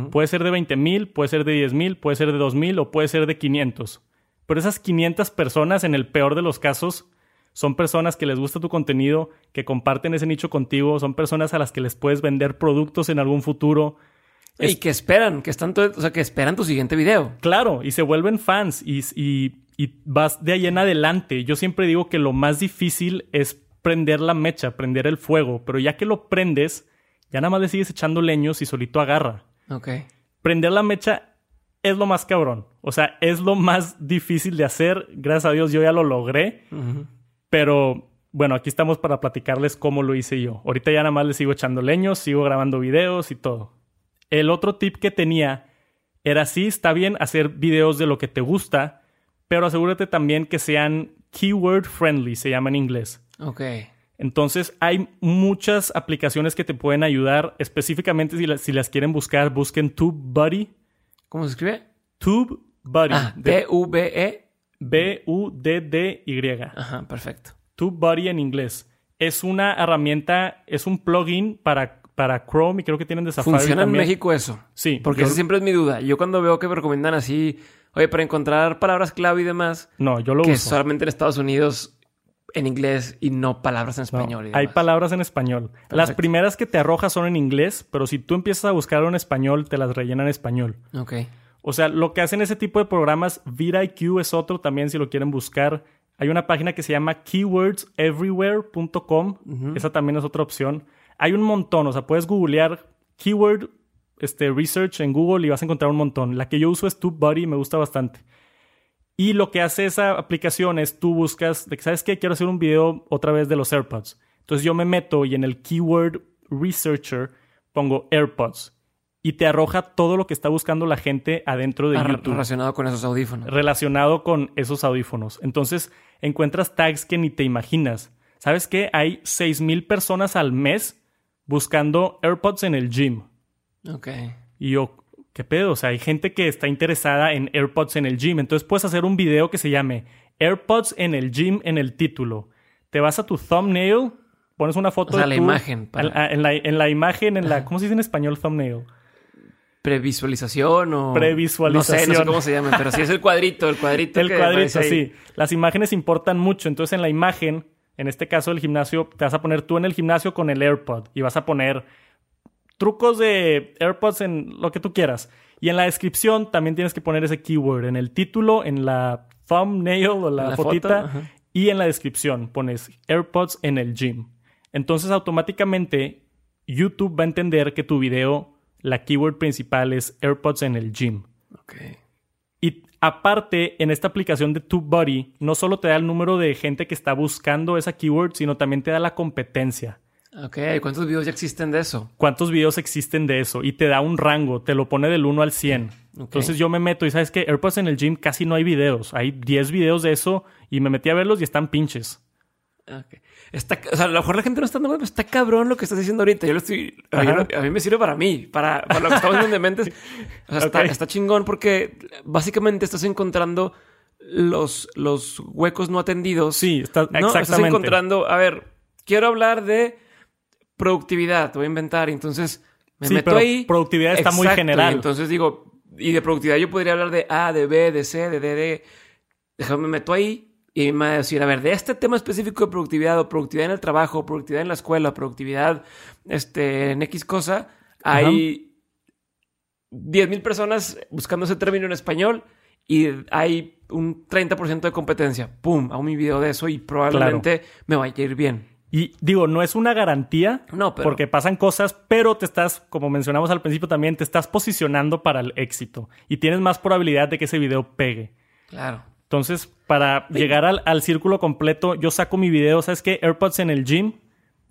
Puede ser de 20 mil, puede ser de 10 mil, puede ser de 2 mil o puede ser de 500. Pero esas 500 personas, en el peor de los casos, son personas que les gusta tu contenido, que comparten ese nicho contigo, son personas a las que les puedes vender productos en algún futuro. Y que esperan, que están o sea, que esperan tu siguiente video. Claro, y se vuelven fans y, y, y vas de ahí en adelante. Yo siempre digo que lo más difícil es prender la mecha, prender el fuego, pero ya que lo prendes, ya nada más le sigues echando leños y solito agarra. Ok. Prender la mecha es lo más cabrón. O sea, es lo más difícil de hacer. Gracias a Dios yo ya lo logré. Pero bueno, aquí estamos para platicarles cómo lo hice yo. Ahorita ya nada más le sigo echando leños, sigo grabando videos y todo. El otro tip que tenía era sí, está bien hacer videos de lo que te gusta, pero asegúrate también que sean keyword friendly, se llama en inglés. Ok. Entonces hay muchas aplicaciones que te pueden ayudar. Específicamente si, si las quieren buscar, busquen TubeBuddy ¿Cómo se escribe? TubeBuddy. Ah, B-U-B-E. B-U-D-D-Y. Ajá, perfecto. TubeBuddy en inglés. Es una herramienta, es un plugin para, para Chrome y creo que tienen de Safari ¿Funciona en México eso? Sí. Porque esa siempre es mi duda. Yo cuando veo que me recomiendan así, oye, para encontrar palabras clave y demás. No, yo lo que uso. Que solamente en Estados Unidos en inglés y no palabras en español. hay palabras en español. Las primeras que te arrojas son en inglés, pero si tú empiezas a buscar en español, te las rellenan en español. Ok. O sea, lo que hacen ese tipo de programas, VidIQ es otro también si lo quieren buscar. Hay una página que se llama keywordseverywhere.com. Esa también es otra opción. Hay un montón, o sea, puedes googlear keyword este, research en Google y vas a encontrar un montón. La que yo uso es TubeBuddy y me gusta bastante. Y lo que hace esa aplicación es tú buscas, de que, ¿sabes qué? Quiero hacer un video otra vez de los AirPods. Entonces yo me meto y en el keyword researcher pongo AirPods. y te arroja todo lo que está buscando la gente adentro de Ah, YouTube. Relacionado con esos audífonos. relacionado con esos audífonos. Entonces encuentras tags que ni te imaginas. ¿Sabes qué? Hay 6.000 personas al mes buscando AirPods en el gym. Ok. Y yo, ¿qué pedo? O sea, hay gente que está interesada en AirPods en el gym. Entonces puedes hacer un video que se llame AirPods en el gym en el título. Te vas a tu thumbnail, pones una foto O sea, de la imagen, para- En, la, en la- en la imagen, en la... ¿Cómo se dice en español thumbnail? Previsualización o... Previsualización. No sé, no sé cómo se llama, pero sí es el cuadrito, el cuadrito. El que cuadrito, sí. Las imágenes importan mucho. Entonces, en la imagen, en este caso el gimnasio, te vas a poner tú en el gimnasio con el AirPod y vas a poner trucos de AirPods en lo que tú quieras. Y en la descripción también tienes que poner ese keyword. En el título, en la thumbnail o la, fotita. foto, y en la descripción pones AirPods en el gym. Entonces, automáticamente, YouTube va a entender que tu video, la keyword principal es AirPods en el gym. Y aparte, en esta aplicación de TubeBuddy, no solo te da el número de gente que está buscando esa keyword, sino también te da la competencia. Ok, ¿cuántos videos ya existen de eso? ¿Cuántos videos existen de eso? Y te da un rango, te lo pone del 1 al 100. Entonces yo me meto y sabes que AirPods en el gym casi no hay videos. Hay 10 videos de eso y me metí a verlos y están pinches. Ok. Está, o sea, a lo mejor la gente no está dando pero está cabrón lo que estás diciendo ahorita. Yo lo estoy. A, Ajá. yo lo- a mí me sirve para mí, para, para lo que estamos viendo de mentes. O sea, está, chingón porque básicamente estás encontrando los, los huecos no atendidos. Sí, está- ¿no? Estás exactamente. encontrando, a ver, quiero hablar de productividad, te voy a inventar. y Entonces me Sí, meto pero ahí. productividad está muy general. y entonces digo, y de productividad yo podría hablar de A, de B, de C, de D, de. Déjame me meto ahí y me va a decir, a ver, de este tema específico de productividad o productividad en el trabajo, productividad en la escuela, productividad este, en X cosa, hay 10.000 personas buscando ese término en español y hay un 30% de competencia. ¡Pum! Hago mi video de eso y probablemente me vaya a ir bien. Y digo, no es una garantía. No, pero- Porque pasan cosas, pero te estás, como mencionamos al principio también, te estás posicionando para el éxito. Y tienes más probabilidad de que ese video pegue. Claro. Entonces, para llegar al, al círculo completo, yo saco mi video, ¿sabes qué? AirPods en el gym.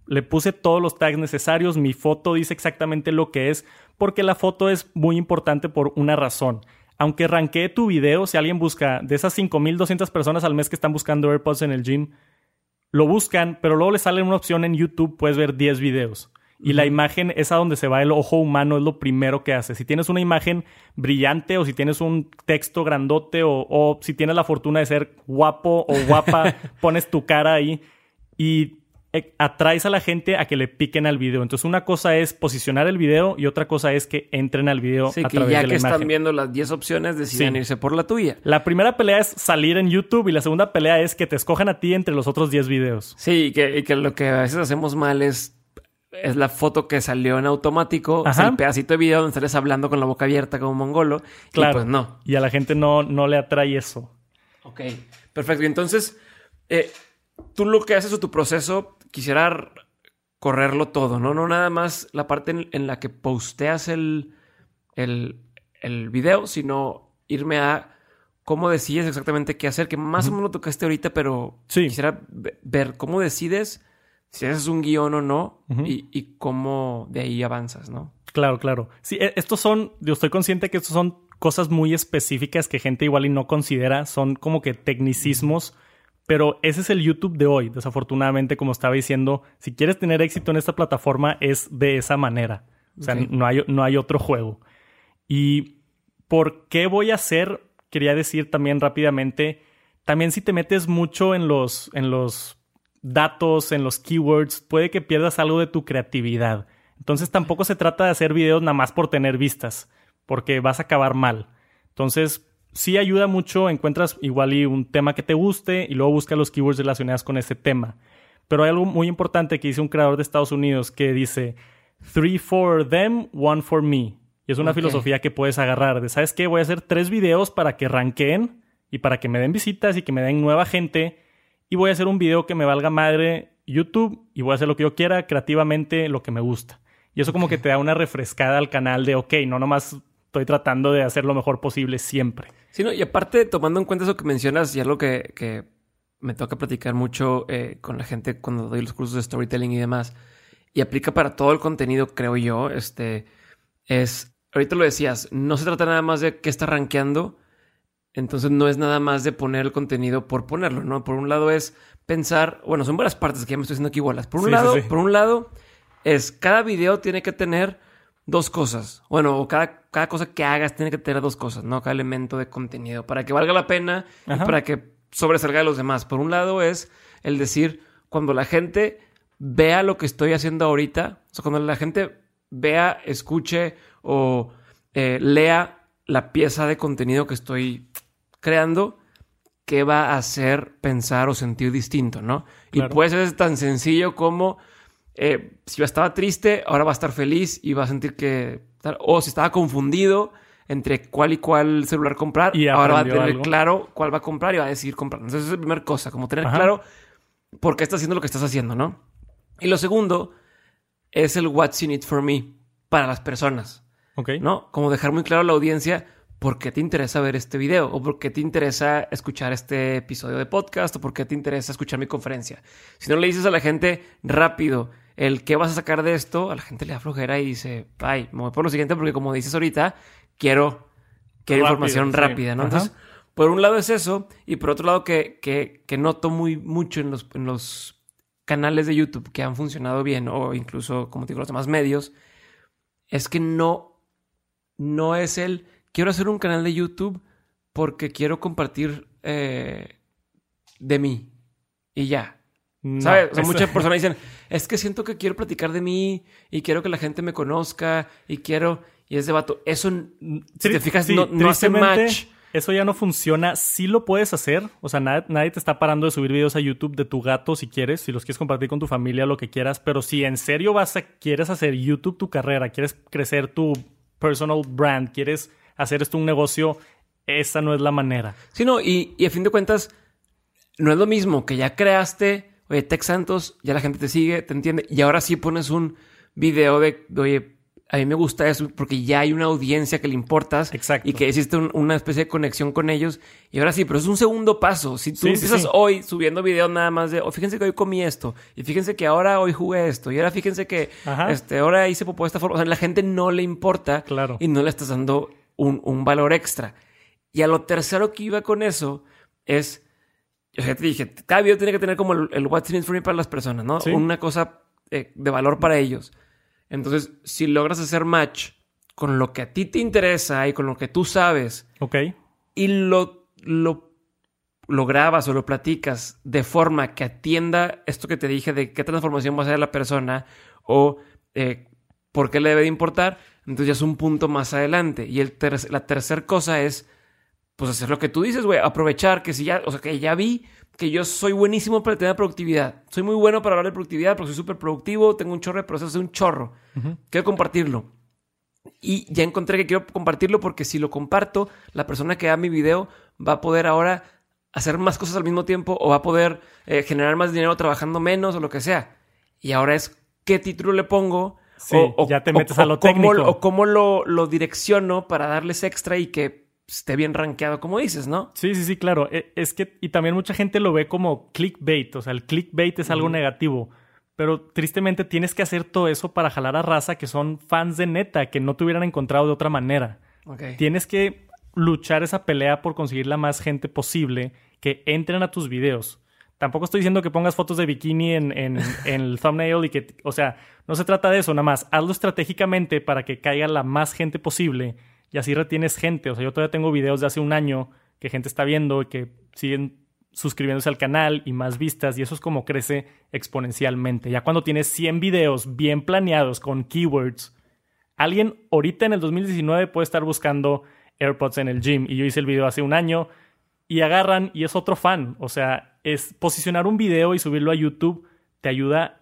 Le puse todos los tags necesarios. Mi foto dice exactamente lo que es, porque la foto es muy importante por una razón. Aunque ranquee tu video, si alguien busca de esas 5.200 personas al mes que están buscando AirPods en el gym, lo buscan, pero luego le sale una opción en YouTube, puedes ver 10 videos. Y la imagen es a donde se va el ojo humano, es lo primero que hace. Si tienes una imagen brillante o si tienes un texto grandote o, o si tienes la fortuna de ser guapo o guapa, pones tu cara ahí y atraes a la gente a que le piquen al video. Entonces una cosa es posicionar el video y otra cosa es que entren al video Sí, a que través ya de la que imagen. están viendo las 10 opciones, deciden Sí. irse por la tuya. La primera pelea es salir en YouTube y la segunda pelea es que te escojan a ti entre los otros 10 videos. Sí, y que, y que lo que a veces hacemos mal es, es la foto que salió en automático, o sea, el pedacito de video donde sales hablando con la boca abierta como mongolo. Claro. Y pues no. Y a la gente no, no le atrae eso. Ok, perfecto. Y entonces, eh, tú lo que haces o tu proceso, quisiera correrlo todo, ¿no? No nada más la parte en, en la que posteas el, el, el video, sino irme a cómo decides exactamente qué hacer, que más o menos lo tocaste ahorita, pero Sí. quisiera ve- ver cómo decides si haces un guion o no y, y cómo de ahí avanzas, ¿no? Claro, claro. Sí, e- estos son, yo estoy consciente que estos son cosas muy específicas que gente igual y no considera, son como que tecnicismos, pero ese es el YouTube de hoy, desafortunadamente, como estaba diciendo, si quieres tener éxito en esta plataforma es de esa manera, o sea, no, hay, no hay otro juego. ¿Y por qué voy a hacer? Quería decir también rápidamente, también si te metes mucho en los, en los datos, en los keywords, puede que pierdas algo de tu creatividad. Entonces tampoco se trata de hacer videos nada más por tener vistas, porque vas a acabar mal. Entonces sí ayuda mucho, encuentras igual y un tema que te guste y luego busca los keywords relacionados con ese tema. Pero hay algo muy importante que dice un creador de Estados Unidos que dice, three for them, one for me. Y es una filosofía que puedes agarrar de, ¿sabes qué? Voy a hacer tres videos para que ranqueen y para que me den visitas y que me den nueva gente. Y voy a hacer un video que me valga madre YouTube y voy a hacer lo que yo quiera creativamente, lo que me gusta. Y eso como que te da una refrescada al canal de, ok, no nomás estoy tratando de hacer lo mejor posible siempre. Sí, no, y aparte, tomando en cuenta eso que mencionas, y algo que, que me toca platicar mucho eh, con la gente cuando doy los cursos de storytelling y demás, y aplica para todo el contenido, creo yo, este, es ahorita lo decías, no se trata nada más de qué está rankeando, entonces no es nada más de poner el contenido por ponerlo, ¿no? Por un lado es pensar, bueno, son varias partes que ya me estoy haciendo aquí bolas. Por un lado, por un lado es cada video tiene que tener dos cosas. Bueno, o cada, cada cosa que hagas tiene que tener dos cosas, ¿no? Cada elemento de contenido para que valga la pena y para que sobresalga de los demás. Por un lado es el decir, cuando la gente vea lo que estoy haciendo ahorita, o sea, cuando la gente vea, escuche o eh, lea la pieza de contenido que estoy creando, ¿qué va a hacer pensar o sentir distinto, no? Y puede ser tan sencillo como eh, si yo estaba triste, ahora va a estar feliz y va a sentir que... O si estaba confundido entre cuál y cuál celular comprar, y ahora va a tener claro cuál va a comprar y va a decidir comprar. Entonces, esa es la primera cosa, como tener claro por qué estás haciendo lo que estás haciendo, ¿no? Y lo segundo es el what's in it for me para las personas. Ok. ¿No? Como dejar muy claro a la audiencia por qué te interesa ver este video o por qué te interesa escuchar este episodio de podcast o por qué te interesa escuchar mi conferencia. Si no le dices a la gente rápido el qué vas a sacar de esto, a la gente le da flojera y dice, ay, me voy por lo siguiente porque como dices ahorita, quiero, quiero información rápida, ¿no? Entonces, por un lado es eso y por otro lado que, que, que noto muy mucho en los, en los canales de YouTube que han funcionado bien o incluso, como te digo, los demás medios, es que no, no es el, quiero hacer un canal de YouTube porque quiero compartir eh, de mí y ya. ¿Sabes? muchas personas dicen, es que siento que quiero platicar de mí y quiero que la gente me conozca y quiero... Y es de vato. Eso, si te fijas, no, hace match. Eso ya no funciona. Sí lo puedes hacer. O sea, nadie, te está parando de subir videos a YouTube de tu gato si quieres, si los quieres compartir con tu familia, lo que quieras. Pero si en serio vas a, quieres hacer YouTube tu carrera, quieres crecer tu personal brand, quieres hacer esto un negocio, esa no es la manera. Sí, no, y, y a fin de cuentas, no es lo mismo que ya creaste oye, Tex Santos, ya la gente te sigue, te entiende, y ahora sí pones un video de, oye, a mí me gusta eso porque ya hay una audiencia que le importas Exacto. y que existe una especie de conexión con ellos. Y ahora sí, pero es un segundo paso. Si tú empiezas hoy subiendo videos nada más de, oh, fíjense que hoy comí esto, y fíjense que ahora hoy jugué esto, y ahora fíjense que este, ahora hice popó de esta forma. O sea, la gente no le importa claro. y no le estás dando un, un valor extra. Y a lo tercero que iba con eso es yo te dije, cada video tiene que tener como el, what's in it for me para las personas, ¿no? Una cosa eh, de valor para ellos. Entonces, si logras hacer match con lo que a ti te interesa y con lo que tú sabes. Ok. Y lo, lo, lo grabas o lo platicas de forma que atienda esto que te dije de qué transformación va a hacer la persona o eh, por qué le debe de importar, entonces ya es un punto más adelante. Y el la tercera cosa es pues hacer lo que tú dices, güey, aprovechar que si ya, o sea, que ya vi que yo soy buenísimo para tener productividad. Soy muy bueno para hablar de productividad porque soy súper productivo, tengo un chorro de procesos, un chorro. Quiero compartirlo. Y ya encontré que quiero compartirlo porque si lo comparto, la persona que vea mi video va a poder ahora hacer más cosas al mismo tiempo o va a poder eh, generar más dinero trabajando menos o lo que sea. Y ahora es qué título le pongo. o, ya te metes a lo técnico. Cómo, o cómo lo, lo direcciono para darles extra y que esté bien rankeado, como dices, ¿no? Sí, sí, sí, claro. E, es que, y también mucha gente lo ve como clickbait, o sea, el clickbait es algo negativo. Pero tristemente tienes que hacer todo eso para jalar a raza que son fans de neta, que no te hubieran encontrado de otra manera. Tienes que luchar esa pelea por conseguir la más gente posible que entren a tus videos. Tampoco estoy diciendo que pongas fotos de bikini en, en, en, el thumbnail y que, o sea, no se trata de eso, nada más. Hazlo estratégicamente para que caiga la más gente posible y así retienes gente. O sea, yo todavía tengo videos de hace un año que gente está viendo y que siguen suscribiéndose al canal y más vistas y eso es como crece exponencialmente. Ya cuando tienes 100 videos bien planeados con keywords, alguien ahorita en el 2019 puede estar buscando AirPods en el gym y yo hice el video hace un año y agarran y es otro fan. O sea, es posicionar un video y subirlo a YouTube te ayuda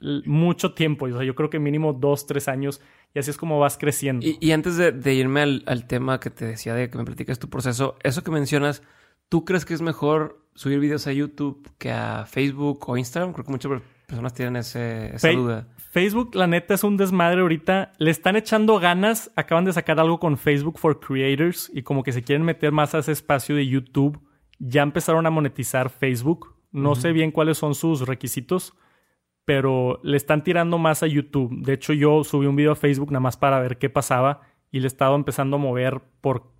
mucho tiempo. O sea, yo creo que mínimo dos, tres años y así es como vas creciendo. Y, antes de, irme al, tema que te decía de que me platicas tu proceso, eso que mencionas, ¿tú crees que es mejor subir videos a YouTube que a Facebook o Instagram? Creo que muchas personas tienen esa duda. Facebook, la neta, es un desmadre ahorita. Le están echando ganas. Acaban de sacar algo con Facebook for Creators y como que se quieren meter más a ese espacio de YouTube. Ya empezaron a monetizar Facebook. No sé bien cuáles son sus requisitos pero le están tirando más a YouTube. De hecho, yo subí un video a Facebook nada más para ver qué pasaba y le he estado empezando a mover por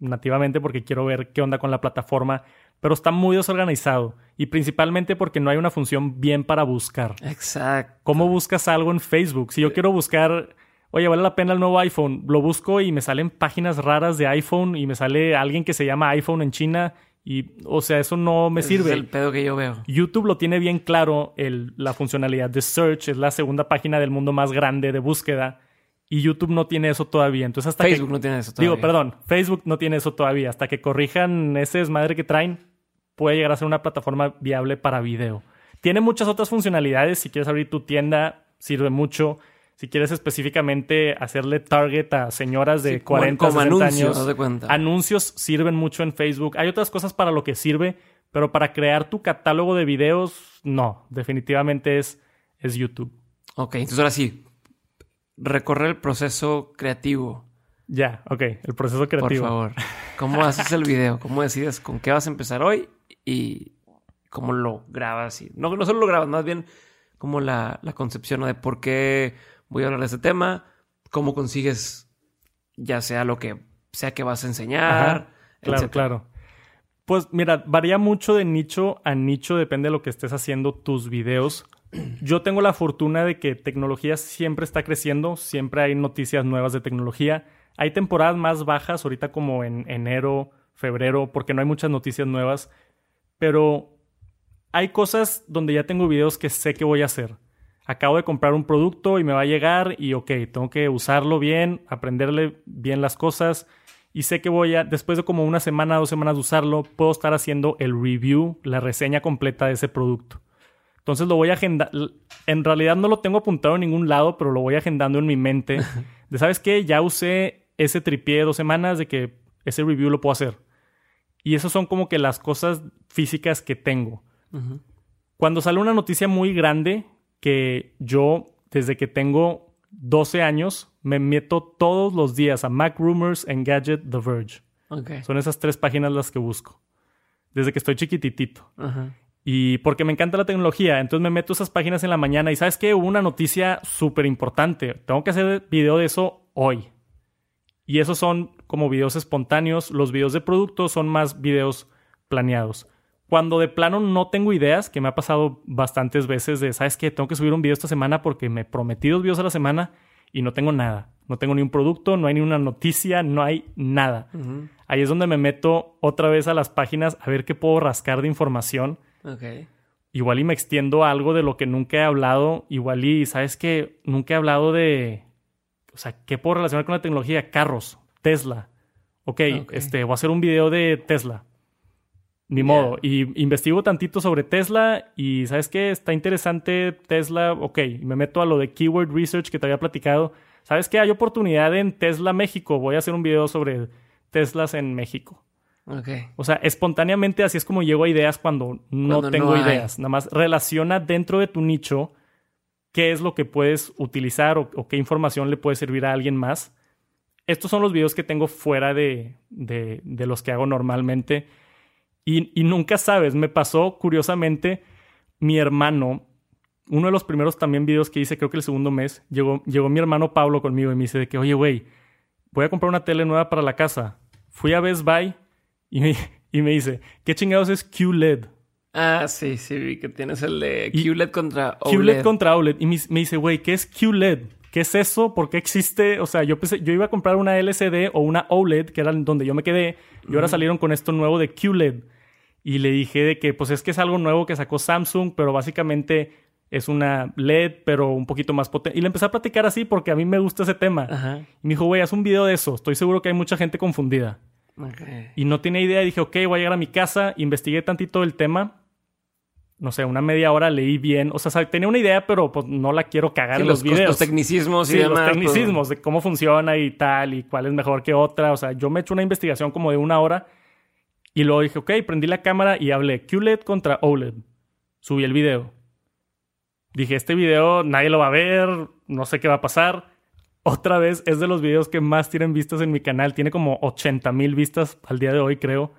nativamente porque quiero ver qué onda con la plataforma, pero está muy desorganizado y principalmente porque no hay una función bien para buscar. Exacto. ¿Cómo buscas algo en Facebook? Si yo quiero buscar, oye, vale la pena el nuevo iPhone, lo busco y me salen páginas raras de iPhone y me sale alguien que se llama iPhone en China y, o sea, eso no me sirve. Es el pedo que yo veo. YouTube lo tiene bien claro, el, la funcionalidad de Search es la segunda página del mundo más grande de búsqueda y YouTube no tiene eso todavía. Entonces hasta Facebook no tiene eso todavía. Digo, perdón, Facebook no tiene eso todavía. Hasta que corrijan ese desmadre que traen, puede llegar a ser una plataforma viable para video. Tiene muchas otras funcionalidades. Si quieres abrir tu tienda, sirve mucho. Si quieres específicamente hacerle target a señoras de 40, como anuncios, años, de cuenta. anuncios sirven mucho en Facebook. Hay otras cosas para lo que sirve, pero para crear tu catálogo de videos, no. Definitivamente es, es YouTube. Ok, entonces ahora sí, recorrer el proceso creativo. Ya, ok, el proceso creativo. Por favor. ¿Cómo haces el video? ¿Cómo decides con qué vas a empezar hoy y cómo lo grabas? Y, no, no solo lo grabas, más bien como la, la concepción de por qué voy a hablar de este tema, cómo consigues ya sea lo que sea que vas a enseñar. claro, claro. Pues mira, varía mucho de nicho a nicho, depende de lo que estés haciendo tus videos yo tengo la fortuna de que tecnología siempre está creciendo, siempre hay noticias nuevas de tecnología. Hay temporadas más bajas, ahorita como en enero, febrero, porque no hay muchas noticias nuevas, pero hay cosas donde ya tengo videos que sé que voy a hacer. Acabo de comprar un producto y me va a llegar y ok, tengo que usarlo bien, aprenderle bien las cosas y sé que voy a, después de como una semana, dos semanas de usarlo, puedo estar haciendo el review, la reseña completa de ese producto. Entonces lo voy a agendar. En realidad no lo tengo apuntado en ningún lado, pero lo voy agendando en mi mente. De, ¿sabes qué? Ya usé ese tripié dos semanas de que ese review lo puedo hacer. Y esas son como que las cosas físicas que tengo. Cuando sale una noticia muy grande, que yo desde que tengo 12 años me meto todos los días a Mac Rumors, Engadget, The Verge. Son esas tres páginas las que busco. Desde que estoy chiquititito. Y porque me encanta la tecnología, entonces me meto esas páginas en la mañana y sabes que hubo una noticia súper importante. Tengo que hacer video de eso hoy. Y esos son como videos espontáneos. Los videos de productos son más videos planeados. Cuando de plano no tengo ideas, que me ha pasado bastantes veces de, ¿sabes qué? Tengo que subir un video esta semana porque me prometí dos videos a la semana y no tengo nada. No tengo ni un producto, no hay ni una noticia, no hay nada. Ahí es donde me meto otra vez a las páginas a ver qué puedo rascar de información Ok. Igual y me extiendo algo de lo que nunca he hablado. Igual y, ¿sabes qué? Nunca he hablado de... O sea, ¿qué puedo relacionar con la tecnología? Carros, Tesla. Ok, este, voy a hacer un video de Tesla. Ni modo. Y investigo tantito sobre Tesla y ¿sabes qué? Está interesante Tesla. Ok, me meto a lo de Keyword Research que te había platicado. ¿Sabes qué? Hay oportunidad en Tesla México. Voy a hacer un video sobre Teslas en México. O sea, espontáneamente así es como llego a ideas cuando no tengo ideas. Nada más relaciona dentro de tu nicho qué es lo que puedes utilizar o, qué información le puede servir a alguien más. Estos son los videos que tengo fuera de, de, los que hago normalmente. Y, y, nunca sabes, me pasó curiosamente, mi hermano, uno de los primeros también videos que hice, creo que el segundo mes, llegó, llegó mi hermano Pablo conmigo y me dice de que, oye, güey, voy a comprar una tele nueva para la casa. Fui a Best Buy y me, y me dice, ¿qué chingados es QLED? Ah, sí, sí, vi que tienes el de QLED contra OLED. QLED contra OLED. Y me, dice, güey, ¿qué es QLED? ¿Qué es eso? ¿Por qué existe? O sea, yo pensé, yo iba a comprar una LCD o una OLED, que era donde yo me quedé, y ahora salieron con esto nuevo de QLED. Y le dije de que, pues es que es algo nuevo que sacó Samsung, pero básicamente es una LED, pero un poquito más potente. Y le empecé a platicar así porque a mí me gusta ese tema. Y me dijo, güey, haz un video de eso. Estoy seguro que hay mucha gente confundida. Y no tenía idea. Dije, ok, voy a llegar a mi casa. Investigué tantito el tema. No sé, una media hora leí bien. O sea, tenía una idea, pero pues no la quiero cagar en los, videos. Los tecnicismos y Los pues. tecnicismos de cómo funciona y tal, y cuál es mejor que otra. O sea, yo me he hecho una investigación como de una hora. Y luego dije, ok, prendí la cámara y hablé QLED contra OLED. Subí el video. Dije, este video nadie lo va a ver, no sé qué va a pasar otra vez es de los videos que más tienen vistas en mi canal. Tiene como 80 mil vistas al día de hoy, creo.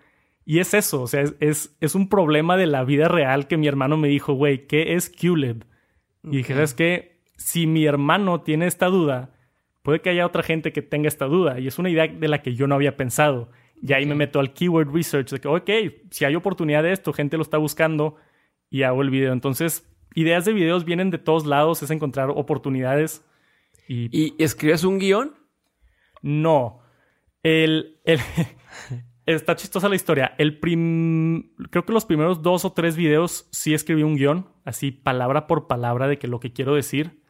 Y es eso, o sea, es, es, un problema de la vida real que mi hermano me dijo, güey, ¿qué es QLED? Y dije, ¿sabes qué? Si mi hermano tiene esta duda, puede que haya otra gente que tenga esta duda y es una idea de la que yo no había pensado. Y ahí me meto al keyword research de que, ok, si hay oportunidad de esto, gente lo está buscando y hago el video. Entonces, ideas de videos vienen de todos lados, es encontrar oportunidades. ¿Y, ¿Y escribes un guion? No. El, el está chistosa la historia. El prim... Creo que los primeros dos o tres videos sí escribí un guion, así palabra por palabra de que lo que quiero decir.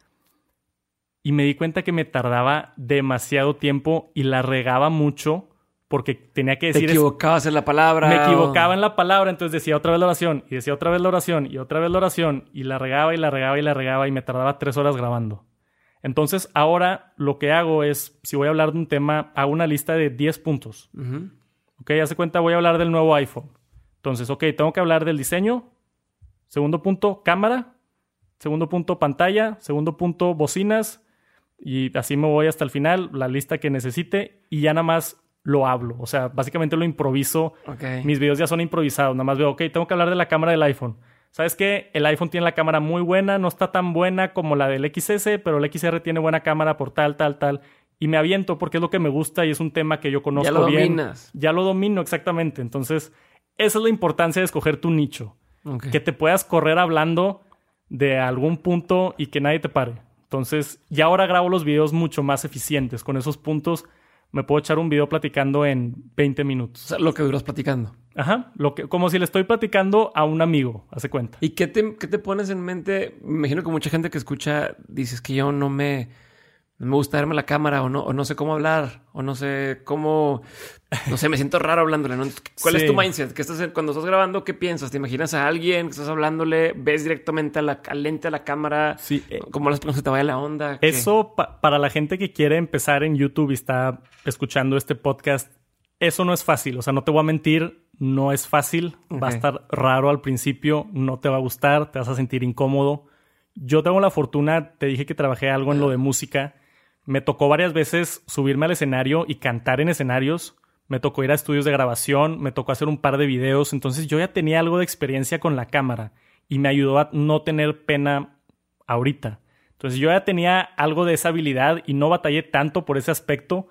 Y me di cuenta que me tardaba demasiado tiempo y la regaba mucho porque tenía que decir... Te equivocabas en la palabra. Me equivocaba en la palabra, entonces decía otra vez la oración y decía otra vez la oración y otra vez la oración y la regaba y la regaba y la regaba y me tardaba tres horas grabando. Entonces ahora lo que hago es, si voy a hablar de un tema, hago una lista de 10 puntos. Ok, hace cuenta, voy a hablar del nuevo iPhone. Entonces, ok, tengo que hablar del diseño. Segundo punto, cámara. Segundo punto, pantalla. Segundo punto, bocinas. Y así me voy hasta el final, la lista que necesite. Y ya nada más lo hablo. O sea, básicamente lo improviso. Mis videos ya son improvisados. Nada más veo, ok, tengo que hablar de la cámara del iPhone. ¿Sabes qué? El iPhone tiene la cámara muy buena, no está tan buena como la del XS, pero el XR tiene buena cámara por tal, tal, tal y me aviento porque es lo que me gusta y es un tema que yo conozco ya lo bien. Dominas. Ya lo domino, exactamente. Entonces, esa es la importancia de escoger tu nicho. Que te puedas correr hablando de algún punto y que nadie te pare. Entonces, ya ahora grabo los videos mucho más eficientes. Con esos puntos me puedo echar un video platicando en 20 minutos. O sea, lo que duras platicando. Ajá, lo que, como si le estoy platicando a un amigo, hace cuenta. ¿Y qué te, qué te pones en mente? Me imagino que mucha gente que escucha dices que yo no me me gusta darme la cámara o no, o no sé cómo hablar o no sé cómo, no sé, me siento raro hablándole. ¿Cuál es tu mindset? ¿Qué estás, cuando estás grabando, qué piensas? ¿Te imaginas a alguien que estás hablándole? ¿Ves directamente a la lente a la cámara? Sí. Eh, ¿Cómo las se te vaya la onda? Eso para la gente que quiere empezar en YouTube y está escuchando este podcast, eso no es fácil. O sea, no te voy a mentir, no es fácil. Va a estar raro al principio, no te va a gustar, te vas a sentir incómodo. Yo tengo la fortuna, te dije que trabajé algo en lo de música me tocó varias veces subirme al escenario y cantar en escenarios. Me tocó ir a estudios de grabación, me tocó hacer un par de videos. Entonces yo ya tenía algo de experiencia con la cámara y me ayudó a no tener pena ahorita. Entonces yo ya tenía algo de esa habilidad y no batallé tanto por ese aspecto.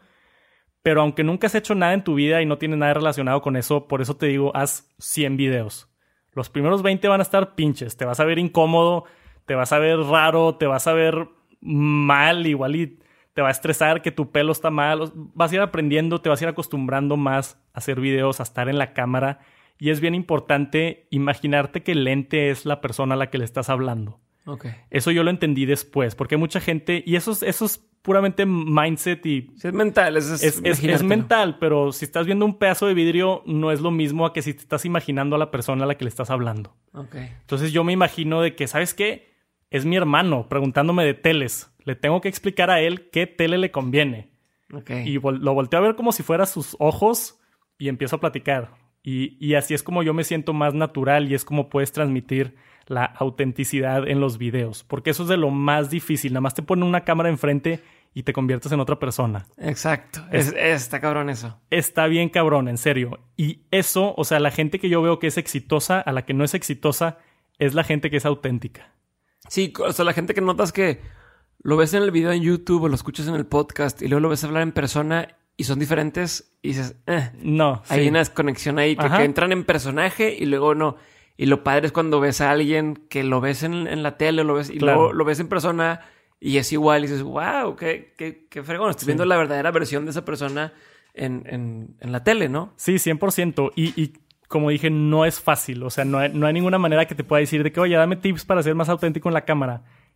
Pero aunque nunca has hecho nada en tu vida y no tienes nada relacionado con eso, por eso te digo, haz 100 videos. Los primeros 20 van a estar pinches, te vas a ver incómodo, te vas a ver raro, te vas a ver mal, igual y te va a estresar que tu pelo está mal, vas a ir aprendiendo, te vas a ir acostumbrando más a hacer videos, a estar en la cámara y es bien importante imaginarte que el lente es la persona a la que le estás hablando. Okay. Eso yo lo entendí después, porque hay mucha gente, y eso es, eso es puramente mindset y... es mental, es, es, es, mental, pero si estás viendo un pedazo de vidrio, no es lo mismo a que si te estás imaginando a la persona a la que le estás hablando. Okay. Entonces yo me imagino de que, ¿sabes qué? Es mi hermano preguntándome de teles le tengo que explicar a él qué tele le conviene. Y lo volteo a ver como si fuera sus ojos y empiezo a platicar. Y, así es como yo me siento más natural y es como puedes transmitir la autenticidad en los videos. Porque eso es de lo más difícil. Nada más te ponen una cámara enfrente y te conviertes en otra persona. Exacto. está cabrón eso. Está bien cabrón, en serio. Y eso, o sea, la gente que yo veo que es exitosa, a la que no es exitosa, es la gente que es auténtica. Sí, o sea, la gente que notas que lo ves en el video en YouTube o lo escuchas en el podcast y luego lo ves hablar en persona y son diferentes y dices, eh, no, hay una desconexión ahí que, entran en personaje y luego no. Y lo padre es cuando ves a alguien que lo ves en, la tele lo ves, y luego lo ves en persona y es igual y dices, wow, qué, qué, qué fregón. Estoy viendo la verdadera versión de esa persona en, la tele, ¿no? Sí, 100%. Y, y como dije, no es fácil. O sea, no hay, no hay ninguna manera que te pueda decir de que, oye, dame tips para ser más auténtico en la cámara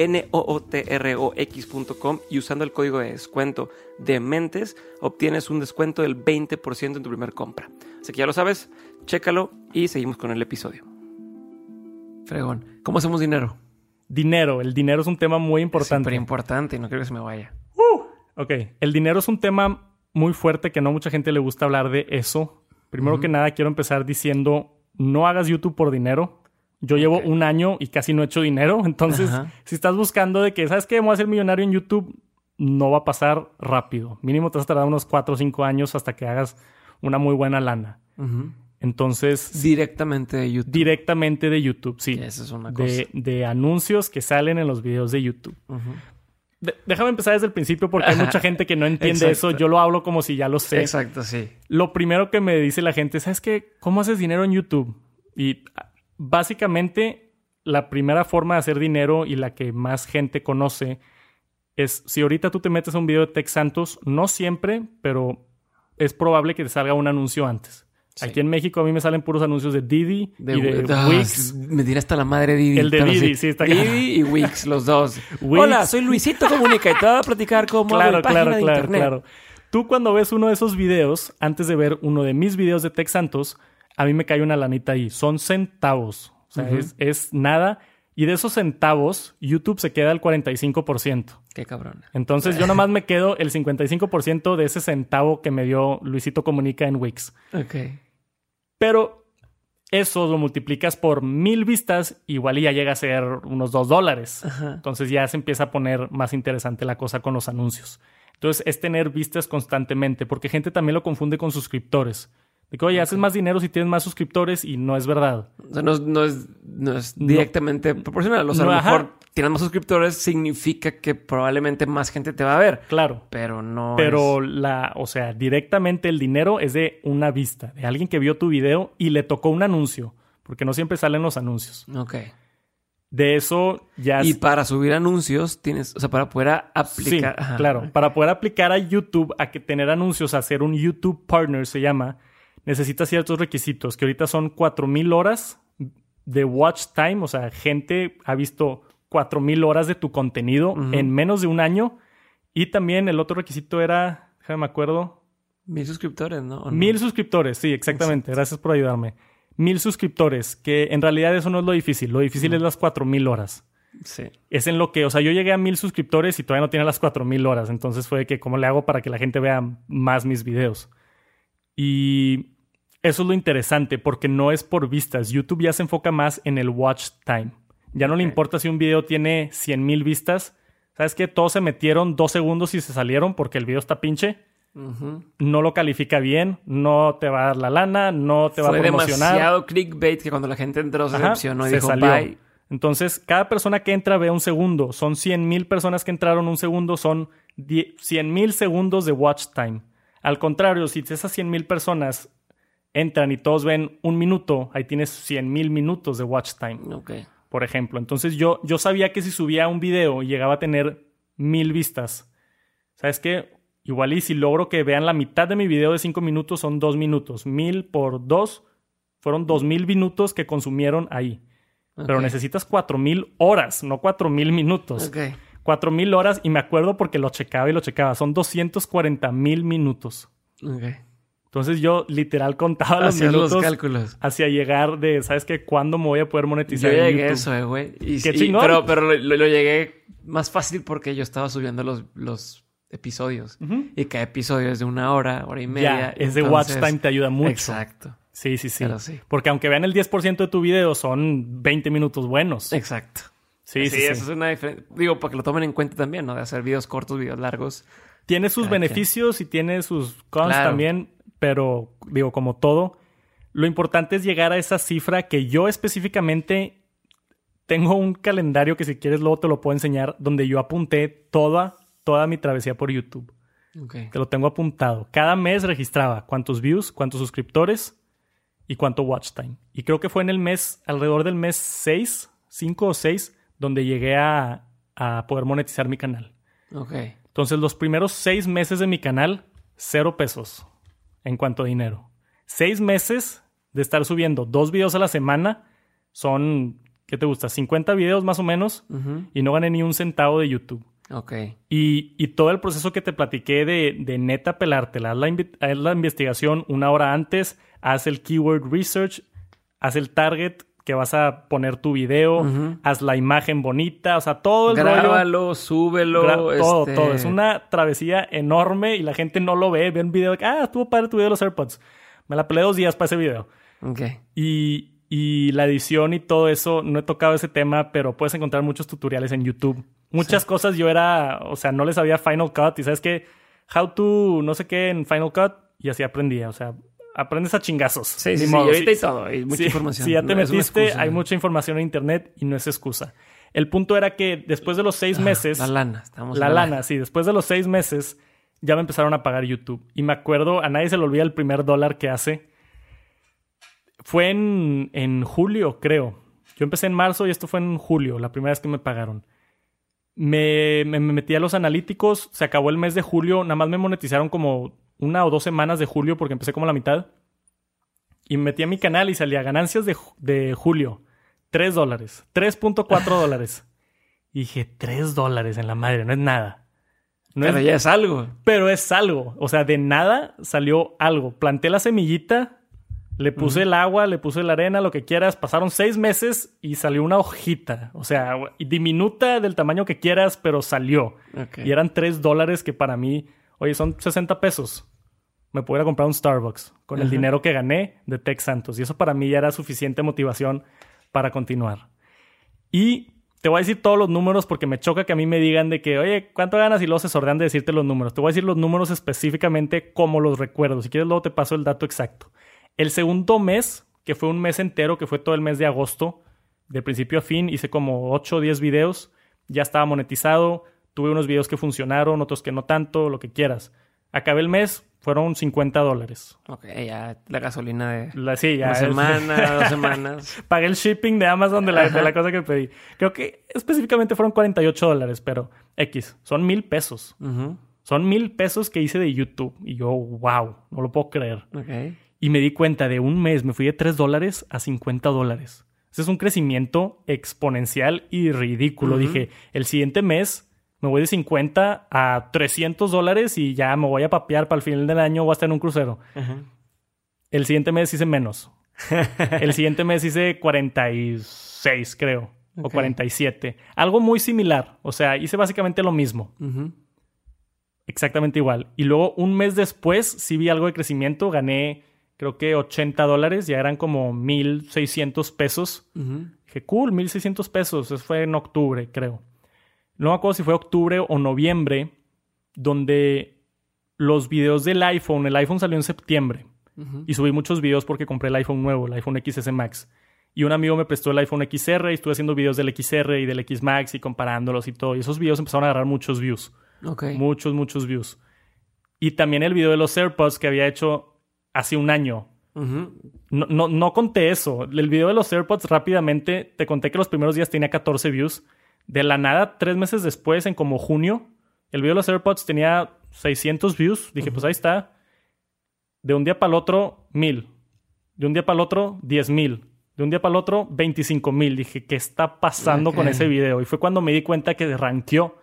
N-O-O-T-R-O-X.com y usando el código de descuento de Mentes obtienes un descuento del 20% en tu primera compra. Así que ya lo sabes, chécalo y seguimos con el episodio. Fregón, ¿cómo hacemos dinero? Dinero, el dinero es un tema muy importante. Súper importante, no quiero que se me vaya. Uh, ok, el dinero es un tema muy fuerte que no mucha gente le gusta hablar de eso. Primero que nada, quiero empezar diciendo, no hagas YouTube por dinero yo llevo un año y casi no he hecho dinero. Entonces, si estás buscando de que, ¿sabes qué? Voy a ser millonario en YouTube, no va a pasar rápido. Mínimo te vas a tardar unos 4 o 5 años hasta que hagas una muy buena lana. Entonces. Directamente de YouTube. Directamente de YouTube, sí. Esa es una cosa. De, de, anuncios que salen en los videos de YouTube. déjame empezar desde el principio porque hay mucha gente que no entiende eso. Yo lo hablo como si ya lo sé. Exacto, sí. Lo primero que me dice la gente, ¿sabes qué? ¿Cómo haces dinero en YouTube? Y básicamente la primera forma de hacer dinero y la que más gente conoce es si ahorita tú te metes a un video de Tech Santos, no siempre, pero es probable que te salga un anuncio antes. Aquí en México a mí me salen puros anuncios de Didi y de ah, Wix. Me dirá hasta la madre Didi. El de Didi, sí, está Didi y Wix, los dos. Hola, soy Luisito Comunica y te voy a platicar cómo claro, claro, claro, internet. Claro. Tú cuando ves uno de esos videos, antes de ver uno de mis videos de Tech Santos, a mí me cae una lanita ahí. Son centavos. O sea, es, nada. Y de esos centavos, YouTube se queda el 45%. Qué cabrón. Entonces yo nomás me quedo el 55% de ese centavo que me dio Luisito Comunica en Wix. Ok. Pero eso lo multiplicas por mil vistas, igual ya llega a ser unos dos dólares. Entonces ya se empieza a poner más interesante la cosa con los anuncios. Entonces es tener vistas constantemente, porque gente también lo confunde con suscriptores. De que, oye, haces más dinero si tienes más suscriptores y no es verdad. O sea, no, es, directamente proporcional. O sea, a lo mejor tienes más suscriptores significa que probablemente más gente te va a ver. Claro. Pero no Pero la, o sea, directamente el dinero es de una vista, de alguien que vio tu video y le tocó un anuncio. Porque no siempre salen los anuncios. Ok. De eso ya... Y para subir anuncios tienes, o sea, para poder aplicar... Sí, claro. Para poder aplicar a YouTube, a que tener anuncios, a hacer un YouTube Partner se llama necesitas ciertos requisitos, que ahorita son 4.000 horas de watch time, o sea, gente ha visto 4.000 horas de tu contenido en menos de un año. Y también el otro requisito era, déjame me acuerdo. Mil suscriptores, ¿no? Mil suscriptores, sí, exactamente. Gracias por ayudarme. Mil suscriptores, que en realidad eso no es lo difícil. Lo difícil es las 4.000 horas. Sí. Es en lo que, o sea, yo llegué a mil suscriptores y todavía no tiene las 4.000 horas. Entonces fue que, ¿cómo le hago para que la gente vea más mis videos? Y eso es lo interesante porque no es por vistas. YouTube ya se enfoca más en el watch time. Ya no le importa si un video tiene 100 mil vistas. ¿Sabes qué? Todos se metieron dos segundos y se salieron porque el video está pinche. No lo califica bien, no te va a dar la lana, no te va a promocionar. Demasiado clickbait que cuando la gente entró se decepcionó y dijo salió. Entonces, cada persona que entra ve un segundo. Son 100 mil personas que entraron un segundo, son 100 mil segundos de watch time. Al contrario, si esas 100 mil personas entran y todos ven un minuto, ahí tienes 100 mil minutos de watch time. Por ejemplo. Entonces yo, yo sabía que si subía un video y llegaba a tener mil vistas, ¿sabes qué? Igual y si logro que vean la mitad de mi video de 5 minutos son 2 minutos. Mil por 2 fueron 2 mil minutos que consumieron ahí. Pero necesitas 4 mil horas, no 4 mil minutos. Okay. 4000 horas y me acuerdo porque lo checaba y lo checaba. Son 240 mil minutos. Entonces yo literal contaba los minutos los cálculos. hacia llegar de, ¿sabes qué? ¿Cuándo me voy a poder monetizar? Yo llegué a eso, eh, güey. Qué chingón. Pero, pero lo, llegué más fácil porque yo estaba subiendo los, los episodios. Y cada episodio es de una hora, hora y media. Ya, ese watch time te ayuda mucho. Exacto. Sí, sí, sí. Porque aunque vean el 10% de tu video, son 20 minutos buenos. Exacto. Sí, sí, eso es una diferencia. Digo, para que lo tomen en cuenta también, ¿no? De hacer videos cortos, videos largos. Tiene sus beneficios y tiene sus cons también, pero digo, como todo, lo importante es llegar a esa cifra que yo específicamente tengo un calendario que si quieres luego te lo puedo enseñar, donde yo apunté toda, toda mi travesía por YouTube. Te lo tengo apuntado. Cada mes registraba cuántos views, cuántos suscriptores y cuánto watch time. Y creo que fue en el mes, alrededor del mes 6 cinco o seis, donde llegué a, a poder monetizar mi canal. Ok. Entonces, los primeros seis meses de mi canal, cero pesos en cuanto a dinero. Seis meses de estar subiendo dos videos a la semana son, ¿qué te gusta? 50 videos más o menos y no gané ni un centavo de YouTube. Ok. Y, y todo el proceso que te platiqué de, de neta pelártela, haz la, haz la investigación una hora antes, haz el keyword research, haz el target que vas a poner tu video, haz la imagen bonita, o sea, todo el rollo. Grábalo, súbelo. Gra- todo, este, todo. Es una travesía enorme y la gente no lo ve. Ve un video de que, ah, estuvo padre tu video de los AirPods. Me la peleé dos días para ese video. Ok. Y, y la edición y todo eso, no he tocado ese tema, pero puedes encontrar muchos tutoriales en YouTube. Muchas cosas yo era, o sea, no les sabía Final Cut y sabes que, how to, no sé qué en Final Cut y así aprendía. O sea, aprendes a chingazos. Sí, sí, sí. Y ahorita hay todo. Hay mucha Sí, información. Si ya te No metiste, excusa. hay mucha información en internet y no es excusa. El punto era que después de los seis meses. Ah, La lana. Estamos La en lana, sí. Después de los seis meses, ya me empezaron a pagar YouTube. Y me acuerdo, a nadie se le olvida el primer dólar que hace. Fue en, en julio, creo. Yo empecé en marzo y esto fue en julio, la primera vez que me pagaron. Me, me, me metí a los analíticos, se acabó el mes de julio, nada más me monetizaron como una o dos semanas de julio porque empecé como la mitad. Y me metí a mi canal y salía ganancias de, de julio. 3 dólares. 3.4 dólares. Y dije, 3 dólares en la madre, no es nada. No Pero es- ya es algo. pero es algo. O sea, de nada salió algo. Planté la semillita, le puse el agua, le puse la arena, lo que quieras. Pasaron seis meses y salió una hojita. O sea, diminuta del tamaño que quieras, pero salió. Y eran tres dólares que para mí, oye, son 60 pesos. Me pudiera comprar un Starbucks con el dinero que gané de Tech Santos. Y eso para mí ya era suficiente motivación para continuar. Y te voy a decir todos los números porque me choca que a mí me digan de que, oye, ¿cuánto ganas? Y luego se sordean de decirte los números. Te voy a decir los números específicamente como los recuerdo. Si quieres, luego te paso el dato exacto. El segundo mes, que fue un mes entero, que fue todo el mes de agosto, de principio a fin, hice como 8 o 10 videos. Ya estaba monetizado. Tuve unos videos que funcionaron, otros que no tanto, lo que quieras. Acabé el mes, fueron 50 dólares. Ok, ya la gasolina de La, sí, ya una es- semana, dos semanas. Pagué el shipping de Amazon de la, de la cosa que pedí. Creo que específicamente fueron 48 dólares, pero X, son mil pesos. Son mil pesos que hice de YouTube. Y yo, wow, no lo puedo creer. Ok. Y me di cuenta de un mes, me fui de 3 dólares a 50 dólares. Ese es un crecimiento exponencial y ridículo. Dije, el siguiente mes me voy de 50 a 300 dólares y ya me voy a papear para el final del año o hasta en un crucero. Ajá. El siguiente mes hice menos. El siguiente mes hice 46, creo. O Ok. 47. Algo muy similar. O sea, hice básicamente lo mismo. Exactamente igual. Y luego un mes después sí vi algo de crecimiento. Gané creo que 80 dólares. Ya eran como 1.600 pesos. Ujú. Dije, cool, 1.600 pesos. Eso fue en octubre, creo. No me acuerdo si fue octubre o noviembre. Donde los videos del iPhone, el iPhone salió en septiembre. Y subí muchos videos porque compré el iPhone nuevo, el iPhone XS Max. Y un amigo me prestó el iPhone XR y estuve haciendo videos del XR y del X Max y comparándolos y todo. Y esos videos empezaron a agarrar muchos views. Ok. Muchos, muchos views. Y también el video de los AirPods que había hecho hace un año. No, no, no conté eso. El video de los AirPods rápidamente, te conté que los primeros días tenía 14 views. De la nada, tres meses después, en como junio, el video de los AirPods tenía 600 views. Dije, pues ahí está. De un día para el otro, mil. De un día para el otro, 10 mil. De un día para el otro, 25 mil. Dije, ¿qué está pasando con ese video? Y fue cuando me di cuenta que ranqueó.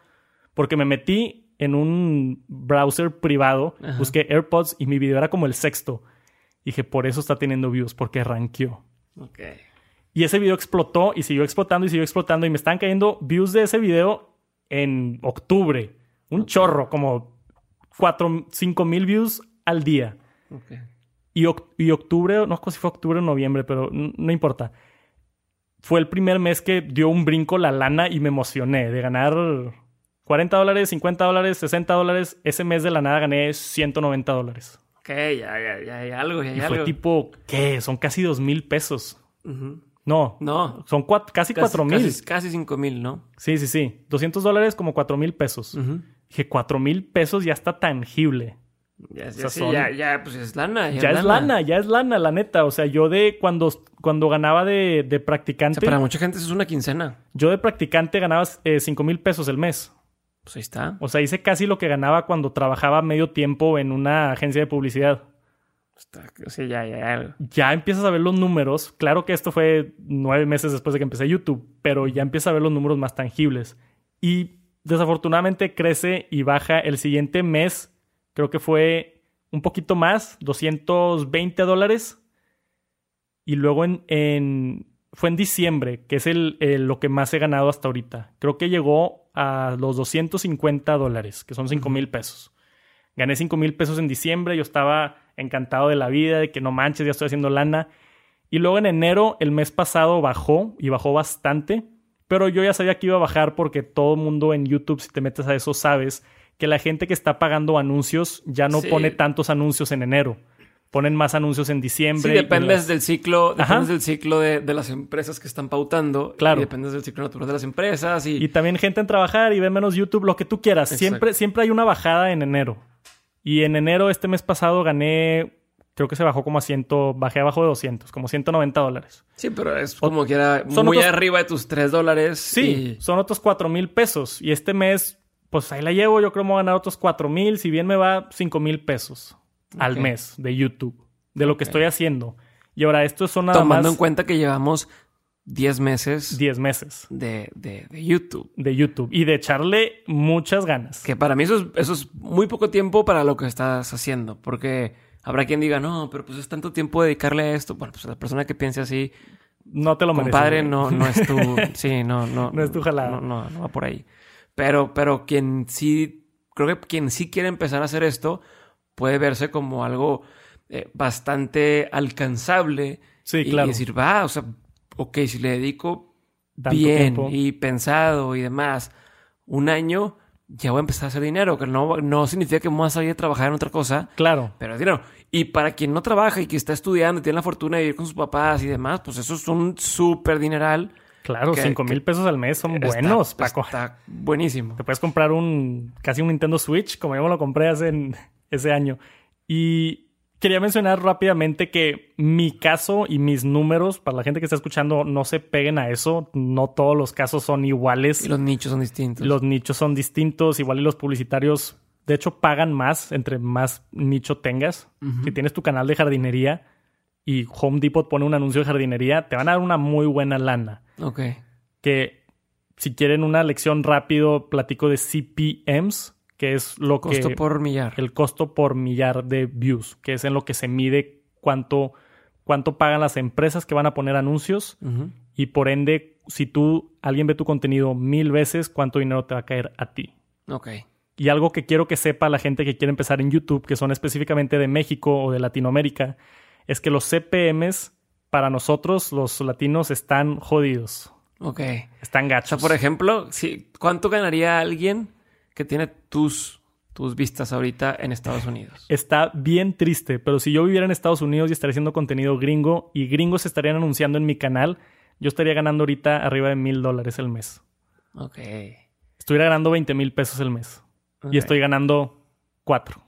Porque me metí en un browser privado, busqué AirPods y mi video era como el sexto. Dije, por eso está teniendo views, porque ranqueó. Ok. Y ese video explotó y siguió explotando y siguió explotando. Y me están cayendo views de ese video en octubre. Un chorro, como 4, 5 mil views al día. Ok. Y, y octubre, no sé si fue octubre o noviembre, pero no importa. Fue el primer mes que dio un brinco la lana y me emocioné de ganar 40 dólares, 50 dólares, 60 dólares. Ese mes de la nada gané 190 dólares. Ok, ya, ya, ya hay algo, ya Y fue algo. tipo, ¿qué? Son casi 2 mil pesos. Ujú. No, No. son casi 4 mil. Casi, 5 mil, ¿no? Sí, sí, sí. 200 dólares como 4 mil pesos. Ujú. Dije, 4 mil pesos ya está tangible. Ya, ya, ya, pues es lana. Ya, es lana. ya es lana, la neta. O sea, yo de cuando, cuando ganaba de, de practicante. para mucha gente eso es una quincena. Yo de practicante ganaba eh, cinco mil pesos el mes. Pues ahí está. O sea, hice casi lo que ganaba cuando trabajaba medio tiempo en una agencia de publicidad. Ya, ya. Ya empiezas a ver los números. Claro que esto fue nueve meses después de que empecé YouTube, pero ya empiezas a ver los números más tangibles. Y desafortunadamente crece y baja el siguiente mes creo que fue un poquito más, 220 dólares. Y luego en, fue en diciembre, que es el, lo que más he ganado hasta ahorita. Creo que llegó a los 250 dólares, que son 5 mil pesos. Gané 5 mil pesos en diciembre, yo estaba encantado de la vida, de que no manches, ya estoy haciendo lana. Y luego en enero, el mes pasado, bajó y bajó bastante. Pero yo ya sabía que iba a bajar porque todo el mundo en YouTube, si te metes a eso, sabes que la gente que está pagando anuncios ya no pone tantos anuncios en enero. Ponen más anuncios en diciembre. Sí, dependes del ciclo, dependes del ciclo de, las empresas que están pautando. Claro. Y dependes del ciclo natural de las empresas. Y, y también gente en trabajar y ve menos YouTube, lo que tú quieras. Siempre, siempre hay una bajada en enero. Y en enero, este mes pasado, gané creo que se bajó como a 100, bajé abajo de 200, como 190 dólares. Sí, pero es como que era muy arriba de tus 3 dólares. Sí, son otros 4 mil pesos. Y este mes pues ahí la llevo, yo creo que me voy a ganar otros cuatro mil, si bien me va cinco mil pesos al mes de YouTube, de lo que estoy haciendo. Y ahora, esto son nada Tomando en cuenta que llevamos 10 meses. 10 meses. De, de, YouTube. De YouTube. Y de echarle muchas ganas. Que para mí eso es, eso es muy poco tiempo para lo que estás haciendo. Porque habrá quien diga, no, pero pues es tanto tiempo dedicarle a esto. Bueno, pues la persona que piense así. No te lo mereces. Compadre, no, no es tu. sí, no, no. No es tu jalada. No, no, no va por ahí. Pero, pero quien sí, creo que quien sí quiere empezar a hacer esto puede verse como algo eh, bastante alcanzable. Sí, y, claro. decir, va, o sea, ok, si le dedico bien y pensado y demás un año, ya voy a empezar a hacer dinero, que no, no significa que voy a salir a trabajar en otra cosa. Claro. Pero es dinero. Y para quien no trabaja y que está estudiando y tiene la fortuna de vivir con sus papás y demás, pues eso es un súper dineral Claro, cinco mil pesos al mes son buenos, Paco. Está buenísimo. Te puedes comprar un casi un Nintendo Switch, como yo me lo compré hace ese año. Y quería mencionar rápidamente que mi caso y mis números, para la gente que está escuchando, no se peguen a eso. No todos los casos son iguales. Y los nichos son distintos. Los nichos son distintos. Igual y los publicitarios, de hecho, pagan más entre más nicho tengas. Si tienes tu canal de jardinería y Home Depot pone un anuncio de jardinería, te van a dar una muy buena lana. Ok. Que si quieren una lección rápido, platico de CPMs, que es lo que... Costo por millar. El costo por millar de views, que es en lo que se mide cuánto, cuánto pagan las empresas que van a poner anuncios y por ende, si tú, alguien ve tu contenido mil veces, cuánto dinero te va a caer a ti. Ok. Y algo que quiero que sepa la gente que quiere empezar en YouTube, que son específicamente de México o de Latinoamérica, es que los CPMs para nosotros, los latinos, están jodidos. Ok. Están gachos. O sea, por ejemplo, si, ¿cuánto ganaría alguien que tiene tus, tus vistas ahorita en Estados Unidos? Está bien triste, pero si yo viviera en Estados Unidos y estaría haciendo contenido gringo y gringos estarían anunciando en mi canal, yo estaría ganando ahorita arriba de mil dólares el mes. Ok. Estuviera ganando 20 mil pesos el mes. Y estoy ganando cuatro.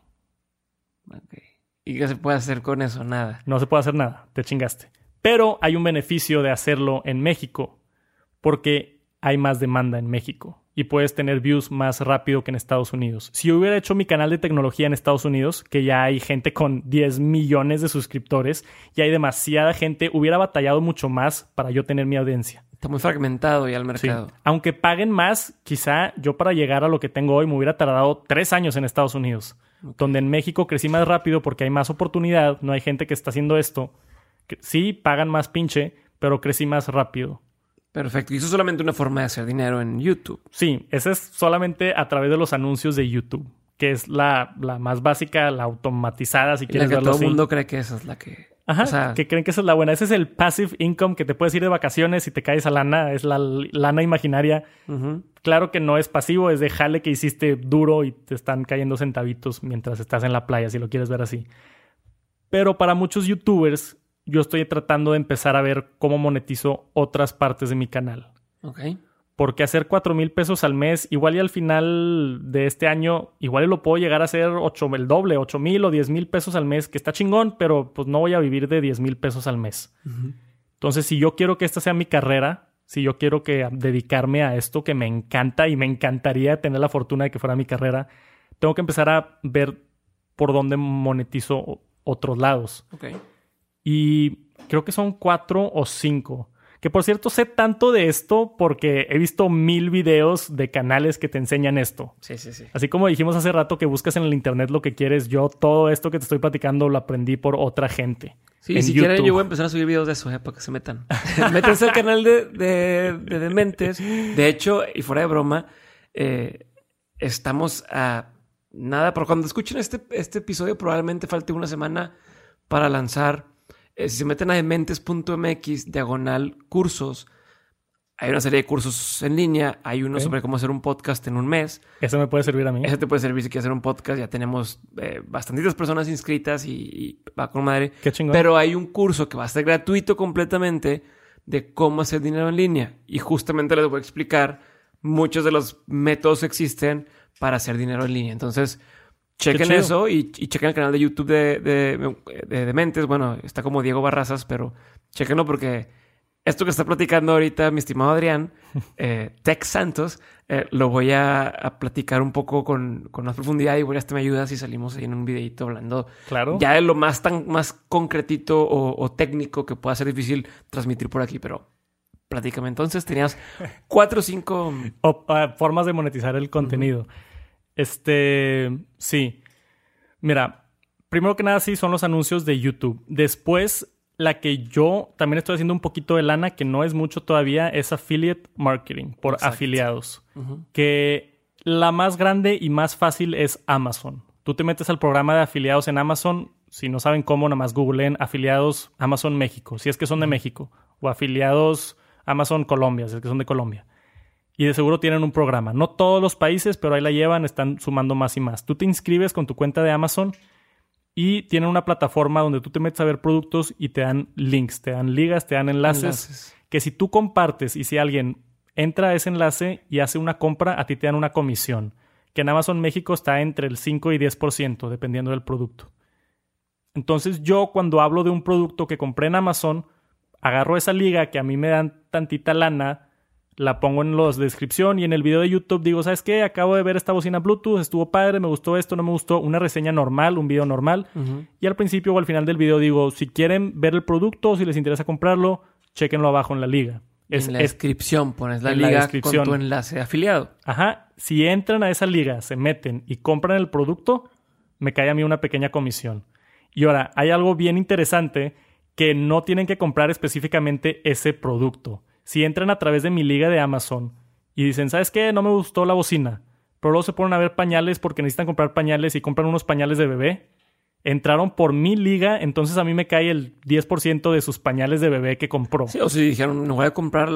Ok. ¿Y qué se puede hacer con eso? Nada. No se puede hacer nada, te chingaste. Pero hay un beneficio de hacerlo en México, porque hay más demanda en México y puedes tener views más rápido que en Estados Unidos. Si yo hubiera hecho mi canal de tecnología en Estados Unidos, que ya hay gente con 10 millones de suscriptores y hay demasiada gente, hubiera batallado mucho más para yo tener mi audiencia. Está muy fragmentado ya el mercado. Aunque paguen más, quizá yo para llegar a lo que tengo hoy me hubiera tardado tres años en Estados Unidos. Donde en México crecí más rápido porque hay más oportunidad, no hay gente que está haciendo esto. sí, pagan más pinche, pero crecí más rápido. Perfecto. Y eso es solamente una forma de hacer dinero en YouTube. Sí, esa es solamente a través de los anuncios de YouTube, que es la, la más básica, la automatizada, si quieres la que todo el mundo cree que esa es la que... Ajá, que creen que esa es la buena. Ese es el passive income que te puedes ir de vacaciones y te caes a lana. Es la lana imaginaria. Claro que no es pasivo, es de jale que hiciste duro y te están cayendo centavitos mientras estás en la playa, si lo quieres ver así. Pero para muchos youtubers, yo estoy tratando de empezar a ver cómo monetizo otras partes de mi canal. Ok. ¿Por qué hacer cuatro mil pesos al mes? Igual y al final de este año, igual y lo puedo llegar a hacer ocho, el doble, ocho mil o diez mil pesos al mes, que está chingón, pero pues no voy a vivir de diez mil pesos al mes. Entonces, si yo quiero que esta sea mi carrera, si yo quiero que dedicarme a esto que me encanta y me encantaría tener la fortuna de que fuera mi carrera, tengo que empezar a ver por dónde monetizo otros lados. Y creo que son cuatro o cinco. Que por cierto, sé tanto de esto porque he visto mil videos de canales que te enseñan esto. Sí, sí, sí. Así como dijimos hace rato que buscas en el internet lo que quieres, yo todo esto que te estoy platicando lo aprendí por otra gente. Sí, si quieren yo voy a empezar a subir videos de eso, eh, para que se metan. Métanse al canal de, de, de, Dementes. De hecho, y fuera de broma, eh, estamos a nada, pero cuando escuchen este, este episodio probablemente falte una semana para lanzar si se meten a dementes.mx, diagonal cursos, hay una serie de cursos en línea. Hay uno sobre cómo hacer un podcast en un mes. Eso me puede servir a mí. Eso te puede servir si quieres hacer un podcast. Ya tenemos eh, bastantitas personas inscritas y, va con madre. Qué chingón. Pero hay un curso que va a ser gratuito completamente de cómo hacer dinero en línea. Y justamente les voy a explicar muchos de los métodos que existen para hacer dinero en línea. Entonces, Chequen eso y, chequen el canal de YouTube de, de, Mentes. Bueno, está como Diego Barrazas, pero chequenlo porque esto que está platicando ahorita mi estimado Adrián, eh, Tex Santos, eh, lo voy a, platicar un poco con, con, más profundidad. y a este me ayuda si salimos ahí en un videito hablando claro. ya de lo más, tan, más concretito o, técnico que pueda ser difícil transmitir por aquí, pero platícame. Entonces tenías cuatro o cinco... Ah, formas de monetizar el contenido. Este, sí. Mira, primero que nada sí son los anuncios de YouTube. Después, la que yo también estoy haciendo un poquito de lana, que no es mucho todavía, es affiliate marketing por afiliados. Que la más grande y más fácil es Amazon. Tú te metes al programa de afiliados en Amazon. Si no saben cómo, nada más googleen afiliados Amazon México, si es que son de México. O afiliados Amazon Colombia, si es que son de Colombia y de seguro tienen un programa. No todos los países, pero ahí la llevan, están sumando más y más. Tú te inscribes con tu cuenta de Amazon y tienen una plataforma donde tú te metes a ver productos y te dan links, te dan ligas, te dan enlaces, que si tú compartes y si alguien entra a ese enlace y hace una compra, a ti te dan una comisión, que en Amazon México está entre el 5 y 10%, dependiendo del producto. Entonces yo cuando hablo de un producto que compré en Amazon, agarro esa liga que a mí me dan tantita lana, la pongo en los descripción y en el video de YouTube digo, ¿sabes qué? Acabo de ver esta bocina Bluetooth, estuvo padre, me gustó esto, no me gustó, una reseña normal, un video normal. Y al principio o al final del video digo, si quieren ver el producto, si les interesa comprarlo, chequenlo abajo en la liga. en la descripción pones la liga con tu enlace afiliado. Ajá. Si entran a esa liga, se meten y compran el producto, me cae a mí una pequeña comisión. Y ahora, hay algo bien interesante que no tienen que comprar específicamente ese producto si entran a través de mi liga de Amazon y dicen, ¿sabes qué? No me gustó la bocina, pero luego se ponen a ver pañales porque necesitan comprar pañales y compran unos pañales de bebé, entraron por mi liga, entonces a mí me cae el 10% de sus pañales de bebé que compró. Sí, o si dijeron, no voy a comprar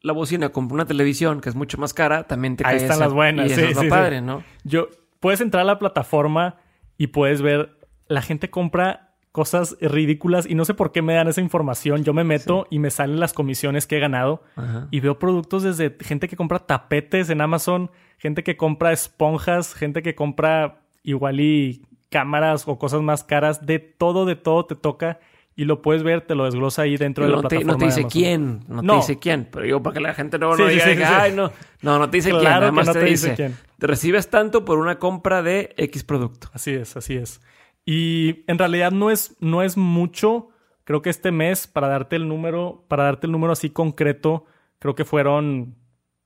la bocina, compro una televisión que es mucho más cara, también te cae Ahí están las buenas, y sí, eso padre, ¿no? Yo, puedes entrar a la plataforma y puedes ver, la gente compra cosas ridículas y no sé por qué me dan esa información. Yo me meto y me salen las comisiones que he ganado y veo productos desde gente que compra tapetes en Amazon, gente que compra esponjas, gente que compra igual y cámaras o cosas más caras. De todo, de todo te toca y lo puedes ver, te lo desglosa ahí dentro de la plataforma. no te dice quién, no, te dice quién, pero yo para que la gente no, no diga, ay, no, no, no te dice quién, nada más te, dice, quién. te recibes tanto por una compra de X producto. Así es, así es. Y en realidad no es, no es mucho. Creo que este mes, para darte el número, para darte el número así concreto, creo que fueron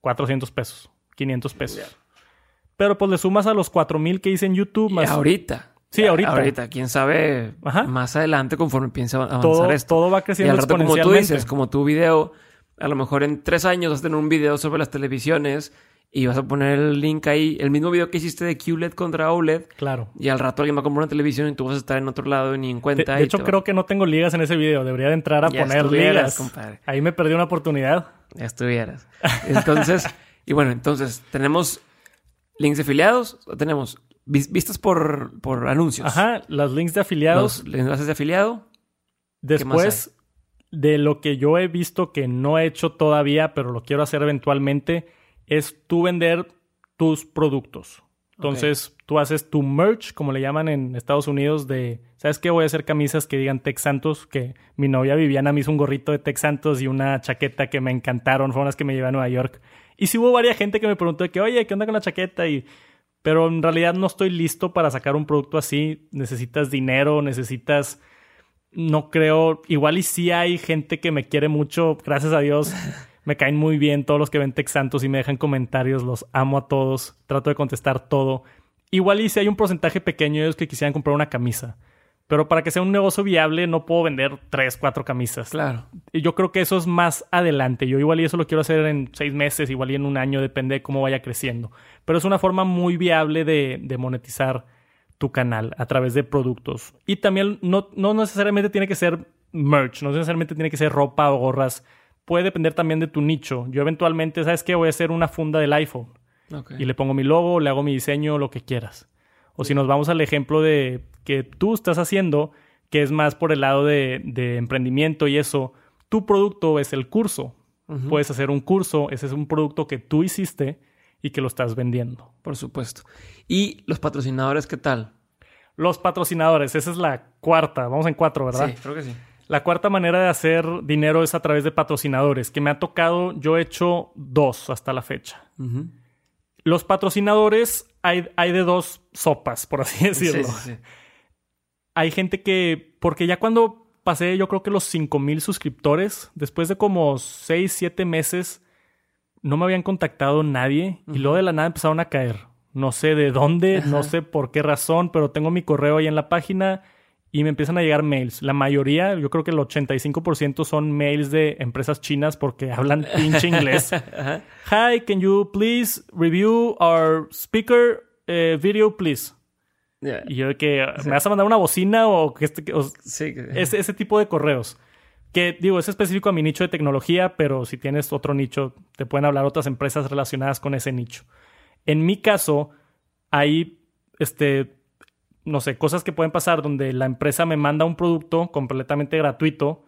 400 pesos, 500 pesos. Pero pues le sumas a los 4000 que hice en YouTube. Más... ahorita. Sí, ahorita. Ahorita, quién sabe más adelante conforme piensa avanzar todo, esto. Todo va creciendo y al rato, como tú dices, como tu video, a lo mejor en tres años vas a tener un video sobre las televisiones y vas a poner el link ahí, el mismo video que hiciste de QLED contra OLED. Claro. Y al rato alguien va a comprar una televisión y tú vas a estar en otro lado ni en cuenta. De, hecho, creo que no tengo ligas en ese video. Debería de entrar a poner ligas. Compadre. Ahí me perdí una oportunidad. Ya estuvieras. Entonces, y bueno, entonces tenemos links de afiliados, tenemos vistas por, por anuncios. Ajá, los links de afiliados. Los enlaces de afiliado. Después, de lo que yo he visto que no he hecho todavía, pero lo quiero hacer eventualmente es tú vender tus productos. Entonces, tú haces tu merch, como le llaman en Estados Unidos, de, ¿sabes qué? Voy a hacer camisas que digan Tex Santos, que mi novia Viviana me hizo un gorrito de Tex Santos y una chaqueta que me encantaron, fueron las que me llevé a Nueva York. Y sí hubo varias gente que me preguntó de que, oye, ¿qué onda con la chaqueta? Y, pero en realidad no estoy listo para sacar un producto así. Necesitas dinero, necesitas, no creo, igual y sí hay gente que me quiere mucho, gracias a Dios. Me caen muy bien todos los que ven Texantos y me dejan comentarios. Los amo a todos. Trato de contestar todo. Igual y si hay un porcentaje pequeño de ellos que quisieran comprar una camisa. Pero para que sea un negocio viable no puedo vender tres, cuatro camisas. Claro. Y yo creo que eso es más adelante. Yo igual y eso lo quiero hacer en seis meses, igual y en un año, depende de cómo vaya creciendo. Pero es una forma muy viable de, de monetizar tu canal a través de productos. Y también no, no necesariamente tiene que ser merch, no necesariamente tiene que ser ropa o gorras puede depender también de tu nicho. Yo eventualmente, ¿sabes qué? Voy a hacer una funda del iPhone. Y le pongo mi logo, le hago mi diseño, lo que quieras. O si nos vamos al ejemplo de que tú estás haciendo, que es más por el lado de, emprendimiento y eso, tu producto es el curso. Puedes hacer un curso, ese es un producto que tú hiciste y que lo estás vendiendo. Por supuesto. ¿Y los patrocinadores qué tal? Los patrocinadores, esa es la cuarta. Vamos en cuatro, ¿verdad? Sí, creo que sí. La cuarta manera de hacer dinero es a través de patrocinadores, que me ha tocado, yo he hecho dos hasta la fecha. Los patrocinadores hay, hay, de dos sopas, por así decirlo. Hay gente que, porque ya cuando pasé yo creo que los 5000 suscriptores, después de como 6, 7 meses, no me habían contactado nadie y luego de la nada empezaron a caer. No sé de dónde, no sé por qué razón, pero tengo mi correo ahí en la página y me empiezan a llegar mails. La mayoría, yo creo que el 85% son mails de empresas chinas porque hablan pinche inglés. Hi, can you please review our speaker eh, video, please? Y yo de que, ¿me vas a mandar una bocina o, que este, ese, ese tipo de correos? Que digo, es específico a mi nicho de tecnología, pero si tienes otro nicho, te pueden hablar otras empresas relacionadas con ese nicho. En mi caso, hay este, no sé, cosas que pueden pasar donde la empresa me manda un producto completamente gratuito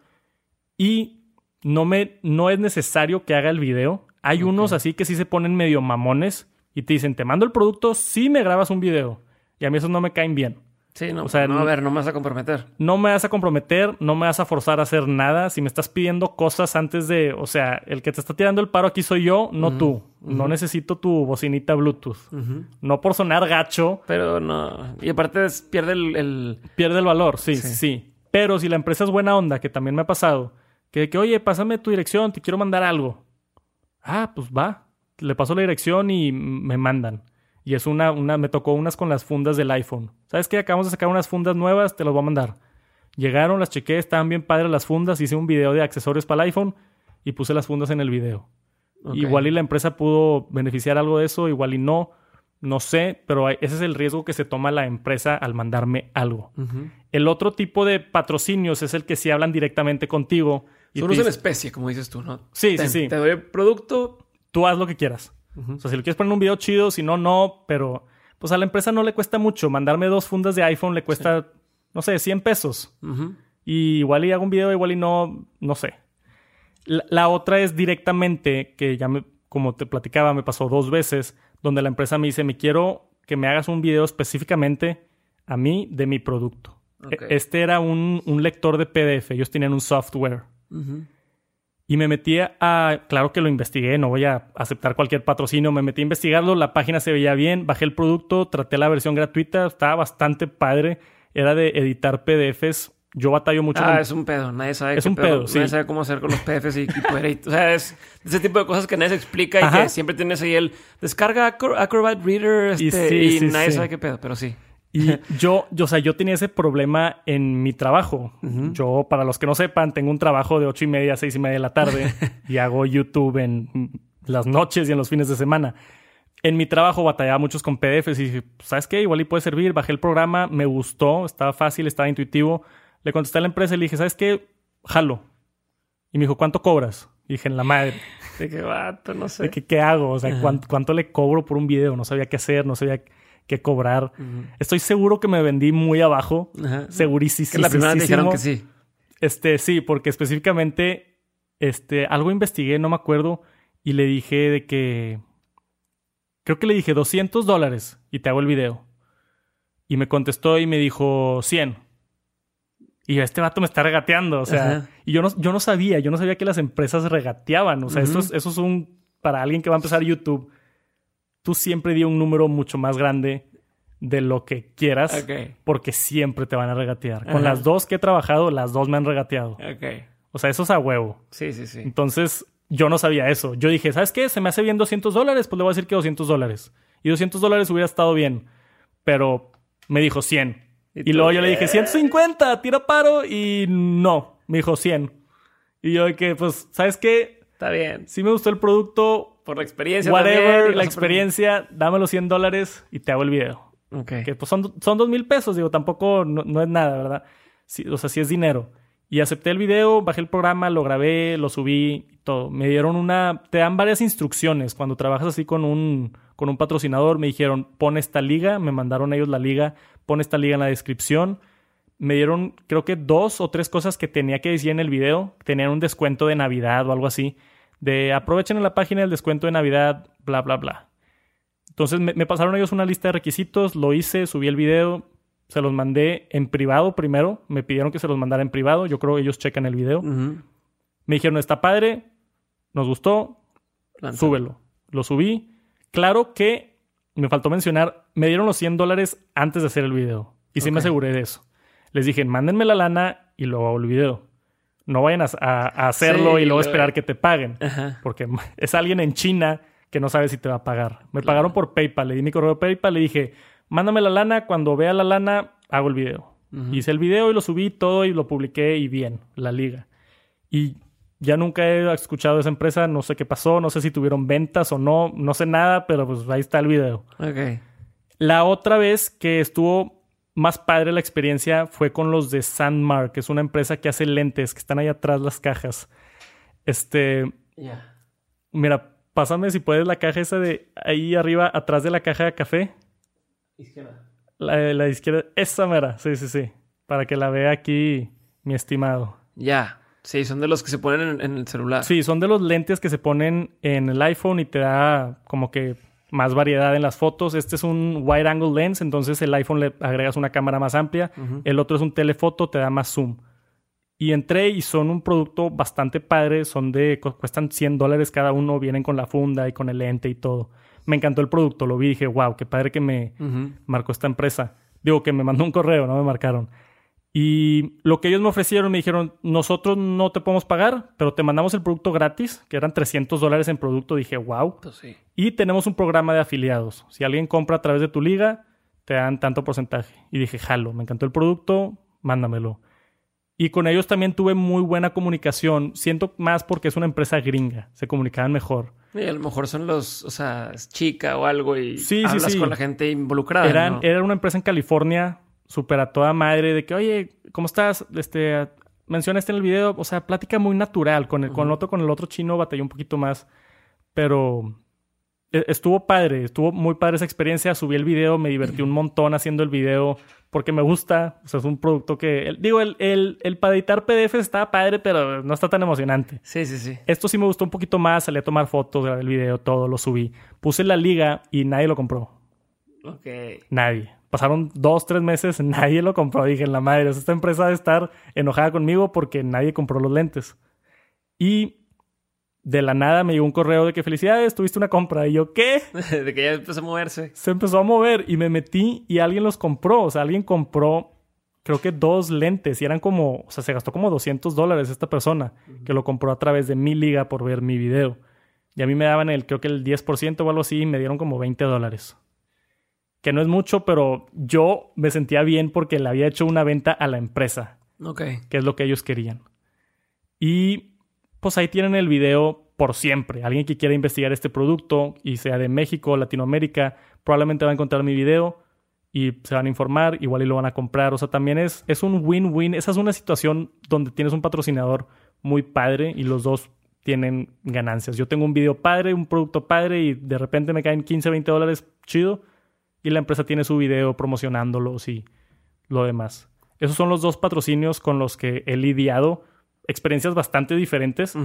y no, me, no es necesario que haga el video. Hay unos así que sí se ponen medio mamones y te dicen, te mando el producto si me grabas un video. Y a mí esos no me caen bien. Sí, no, o sea, no, a ver, no me vas a comprometer. No me vas a comprometer, no me vas a forzar a hacer nada. Si me estás pidiendo cosas antes de, o sea, el que te está tirando el paro aquí soy yo, no tú. No necesito tu bocinita Bluetooth. No por sonar gacho. Pero no. Y aparte pierde el, Pierde el valor, sí, sí, sí, Pero si la empresa es buena onda, que también me ha pasado, que, que oye, pásame tu dirección, te quiero mandar algo. Ah, pues va. Le paso la dirección y me mandan. Y es una, una, me tocó unas con las fundas del iPhone. ¿Sabes qué? Acabamos de sacar unas fundas nuevas, te las voy a mandar. Llegaron, las chequé, estaban bien padres las fundas, hice un video de accesorios para el iPhone y puse las fundas en el video. Igual y la empresa pudo beneficiar algo de eso, igual y no, no sé, pero ese es el riesgo que se toma la empresa al mandarme algo. El otro tipo de patrocinios es el que si hablan directamente contigo. Y Son en especie, como dices tú, ¿no? Sí, sí, sí. Te doy el producto. Tú haz lo que quieras. O sea, si lo quieres poner un video chido, si no, no, pero pues a la empresa no le cuesta mucho. Mandarme dos fundas de iPhone le cuesta, no sé, 100 pesos. Y igual y hago un video, igual y no, no sé. La, otra es directamente, que ya me, como te platicaba, me pasó dos veces, donde la empresa me dice, me quiero que me hagas un video específicamente a mí de mi producto. E, este era un, un, lector de PDF, ellos tenían un software. Y me metí a, claro que lo investigué, no voy a aceptar cualquier patrocinio, me metí a investigarlo, la página se veía bien, bajé el producto, traté la versión gratuita, estaba bastante padre, era de editar PDFs. Yo batallo mucho. Ah, es un pedo, nadie sabe. Es un pedo, sí. Nadie sabe cómo hacer con los PDFs y, poder O sea, es ese tipo de cosas que nadie se explica y que siempre tienes ahí el descarga Acrobat Reader este, y, nadie sabe qué pedo, pero sí. Y yo, yo, o sea, yo tenía ese problema en mi trabajo. Yo, para los que no sepan, tengo un trabajo de ocho y media a seis y media de la tarde y hago YouTube en las noches y en los fines de semana. En mi trabajo batallaba muchos con PDFs y dije, ¿sabes qué? Igual y puede servir. Bajé el programa, me gustó, estaba fácil, estaba intuitivo. Le contesté a la empresa y le dije, ¿sabes qué? Jalo. Y me dijo, ¿cuánto cobras? Y dije, en la madre. De qué vato, no sé. De que, ¿qué hago? O sea, ¿cuánto, ¿cuánto, le cobro por un video? No sabía qué hacer, no sabía que cobrar. Estoy seguro que me vendí muy abajo. Segurísimo. Que la primera vez dijeron que sí. Este, sí, porque específicamente, este, algo investigué, no me acuerdo, y le dije de que, creo que le dije 200 dólares y te hago el video. Y me contestó y me dijo 100. Y este vato me está regateando, o sea, y yo no, yo no sabía, yo no sabía que las empresas regateaban, o sea, eso, es, eso es un, para alguien que va a empezar YouTube, tú siempre di un número mucho más grande de lo que quieras, porque siempre te van a regatear. Con las dos que he trabajado, las dos me han regateado. O sea, eso es a huevo. Sí, sí, sí. Entonces, yo no sabía eso. Yo dije, ¿sabes qué? Se me hace bien 200 dólares, pues le voy a decir que 200 dólares. Y 200 dólares hubiera estado bien. Pero me dijo 100. Y, luego yo le dije, 150, tira paro. Y no, me dijo 100. Y yo que, pues, ¿sabes qué? Está bien. Sí me gustó el producto. Por la experiencia. Whatever, la experiencia, dame los 100 dólares y te hago el video. Ok. Que pues son, son 2 mil pesos, digo, tampoco no, es nada, ¿verdad? o sea, sí es dinero. Y acepté el video, bajé el programa, lo grabé, lo subí y todo. Me dieron una... Te dan varias instrucciones. Cuando trabajas así con un, con un patrocinador, me dijeron, pon esta liga. Me mandaron ellos la liga, pon esta liga en la descripción. Me dieron, creo que dos o tres cosas que tenía que decir en el video. Tenían un descuento de Navidad o algo así. De aprovechen en la página el descuento de Navidad, bla, bla, bla. Entonces me, me pasaron ellos una lista de requisitos, lo hice, subí el video, se los mandé en privado primero. Me pidieron que se los mandara en privado. Yo creo que ellos checan el video. Me dijeron, está padre, nos gustó, súbelo. Lo subí. Claro que me faltó mencionar, me dieron los 100 dólares antes de hacer el video. Y sí me aseguré de eso. Les dije, mándenme la lana y luego hago el video. No vayan a, hacerlo y luego esperar que te paguen. Porque es alguien en China que no sabe si te va a pagar. Me pagaron por PayPal. Le di mi correo de PayPal. Le dije, mándame la lana, cuando vea la lana, hago el video. Hice el video y lo subí todo y lo publiqué y bien, la liga. Y ya nunca he escuchado de esa empresa, no sé qué pasó, no sé si tuvieron ventas o no, no sé nada, pero pues ahí está el video. Ok. La otra vez que estuvo más padre la experiencia fue con los de Sandmark, que es una empresa que hace lentes, que están ahí atrás las cajas. Este. Mira, pásame si puedes la caja esa de ahí arriba, atrás de la caja de café. Izquierda. La, la izquierda, esa mera, sí, sí, sí. Para que la vea aquí mi estimado. Ya. Sí, son de los que se ponen en, el celular. Sí, son de los lentes que se ponen en el iPhone y te da como que más variedad en las fotos. Este es un wide angle lens, entonces el iPhone le agregas una cámara más amplia. El otro es un telefoto, te da más zoom. Y entré y son un producto bastante padre, son de, cuestan 100 dólares cada uno, vienen con la funda y con el lente y todo me encantó el producto, lo vi y dije, wow, qué padre que me marcó esta empresa. Digo, que me mandó un correo, no me marcaron. Y lo que ellos me ofrecieron, me dijeron, nosotros no te podemos pagar, pero te mandamos el producto gratis, que eran 300 dólares en producto. Dije, wow. Pues sí. Y tenemos un programa de afiliados. Si alguien compra a través de tu liga, te dan tanto porcentaje. Y dije, jalo, me encantó el producto, mándamelo. Y con ellos también tuve muy buena comunicación. Siento más porque es una empresa gringa. Se comunicaban mejor. Y a lo mejor son los, o sea, es chica o algo y sí, hablas con la gente involucrada. Eran, Era una empresa en California, súper a toda madre, de que, oye, ¿cómo estás? Este, mencionaste en el video, o sea, plática muy natural. Con el, con el otro, con el otro chino batalló un poquito más. Pero e, estuvo padre, estuvo muy padre esa experiencia. Subí el video, me divertí un montón haciendo el video porque me gusta. O sea, es un producto que. digo, el, el, el para editar PDF está padre, pero no está tan emocionante. Sí, sí, sí. Esto sí me gustó un poquito más. Salí a tomar fotos, grabé el video, todo, lo subí. Puse la liga y nadie lo compró. Ok. Nadie. Pasaron dos, tres meses, nadie lo compró. Dije, en la madre, esta empresa debe estar enojada conmigo porque nadie compró los lentes. Y de la nada me llegó un correo de que felicidades, tuviste una compra. Y yo, ¿qué? de que ya empezó a moverse. Se empezó a mover y me metí y alguien los compró. O sea, alguien compró, creo que dos lentes y eran como, o sea, se gastó como 200 dólares esta persona que lo compró a través de mi liga por ver mi video. Y a mí me daban el, creo que el 10% o algo así y me dieron como 20 dólares. Que no es mucho, pero yo me sentía bien porque le había hecho una venta a la empresa. Ok. Que es lo que ellos querían. Y pues ahí tienen el video por siempre. Alguien que quiera investigar este producto y sea de México, Latinoamérica, probablemente va a encontrar mi video y se van a informar, igual y lo van a comprar. O sea, también es, es un win-win. Esa es una situación donde tienes un patrocinador muy padre y los dos tienen ganancias. Yo tengo un video padre, un producto padre y de repente me caen 15, 20 dólares chido y la empresa tiene su video promocionándolos y lo demás. Esos son los dos patrocinios con los que he lidiado experiencias bastante diferentes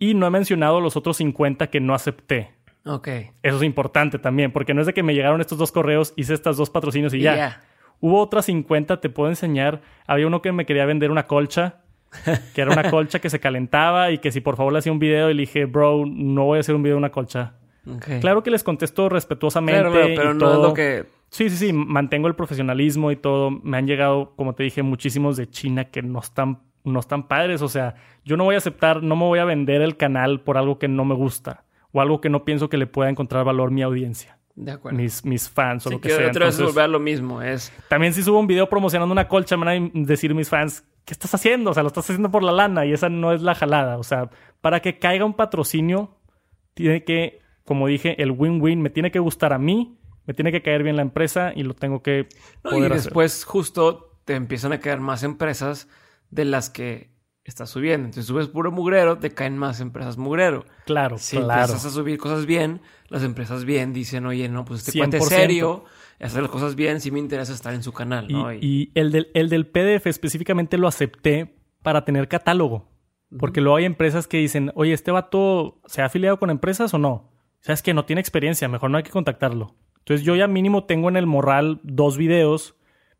y no he mencionado los otros 50 que no acepté. Ok. Eso es importante también, porque no es de que me llegaron estos dos correos, hice estas dos patrocinios y, ya. Hubo otras 50, te puedo enseñar. Había uno que me quería vender una colcha, que era una colcha que se calentaba y que si por favor le hacía un video y le dije, bro, no voy a hacer un video de una colcha. Claro que les contesto respetuosamente. pero no es lo que. Sí, sí, sí, mantengo el profesionalismo y todo. Me han llegado, como te dije, muchísimos de China que no están, no están padres. O sea, yo no voy a aceptar, no me voy a vender el canal por algo que no me gusta o algo que no pienso que le pueda encontrar valor mi audiencia. De acuerdo. Mis, mis fans o lo que, sea. Otra vez volver a lo mismo. Es... También si subo un video promocionando una colcha, me van a decir mis fans, ¿qué estás haciendo? O sea, lo estás haciendo por la lana y esa no es la jalada. O sea, para que caiga un patrocinio, tiene que, como dije, el win-win me tiene que gustar a mí, me tiene que caer bien la empresa y lo tengo que poder y después justo te empiezan a caer más empresas de las que estás subiendo. Entonces subes puro mugrero, te caen más empresas mugrero. Claro, si claro. empiezas a subir cosas bien, las empresas bien dicen, oye, no, pues este cuate es serio, hacer las cosas bien, sí me interesa estar en su canal, ¿no? Y, el, del, el del PDF específicamente lo acepté para tener catálogo. Porque luego hay empresas que dicen, oye, ¿este vato se ha afiliado con empresas o no? Sabes que no tiene experiencia, mejor no hay que contactarlo. Entonces yo ya mínimo tengo en el morral dos videos,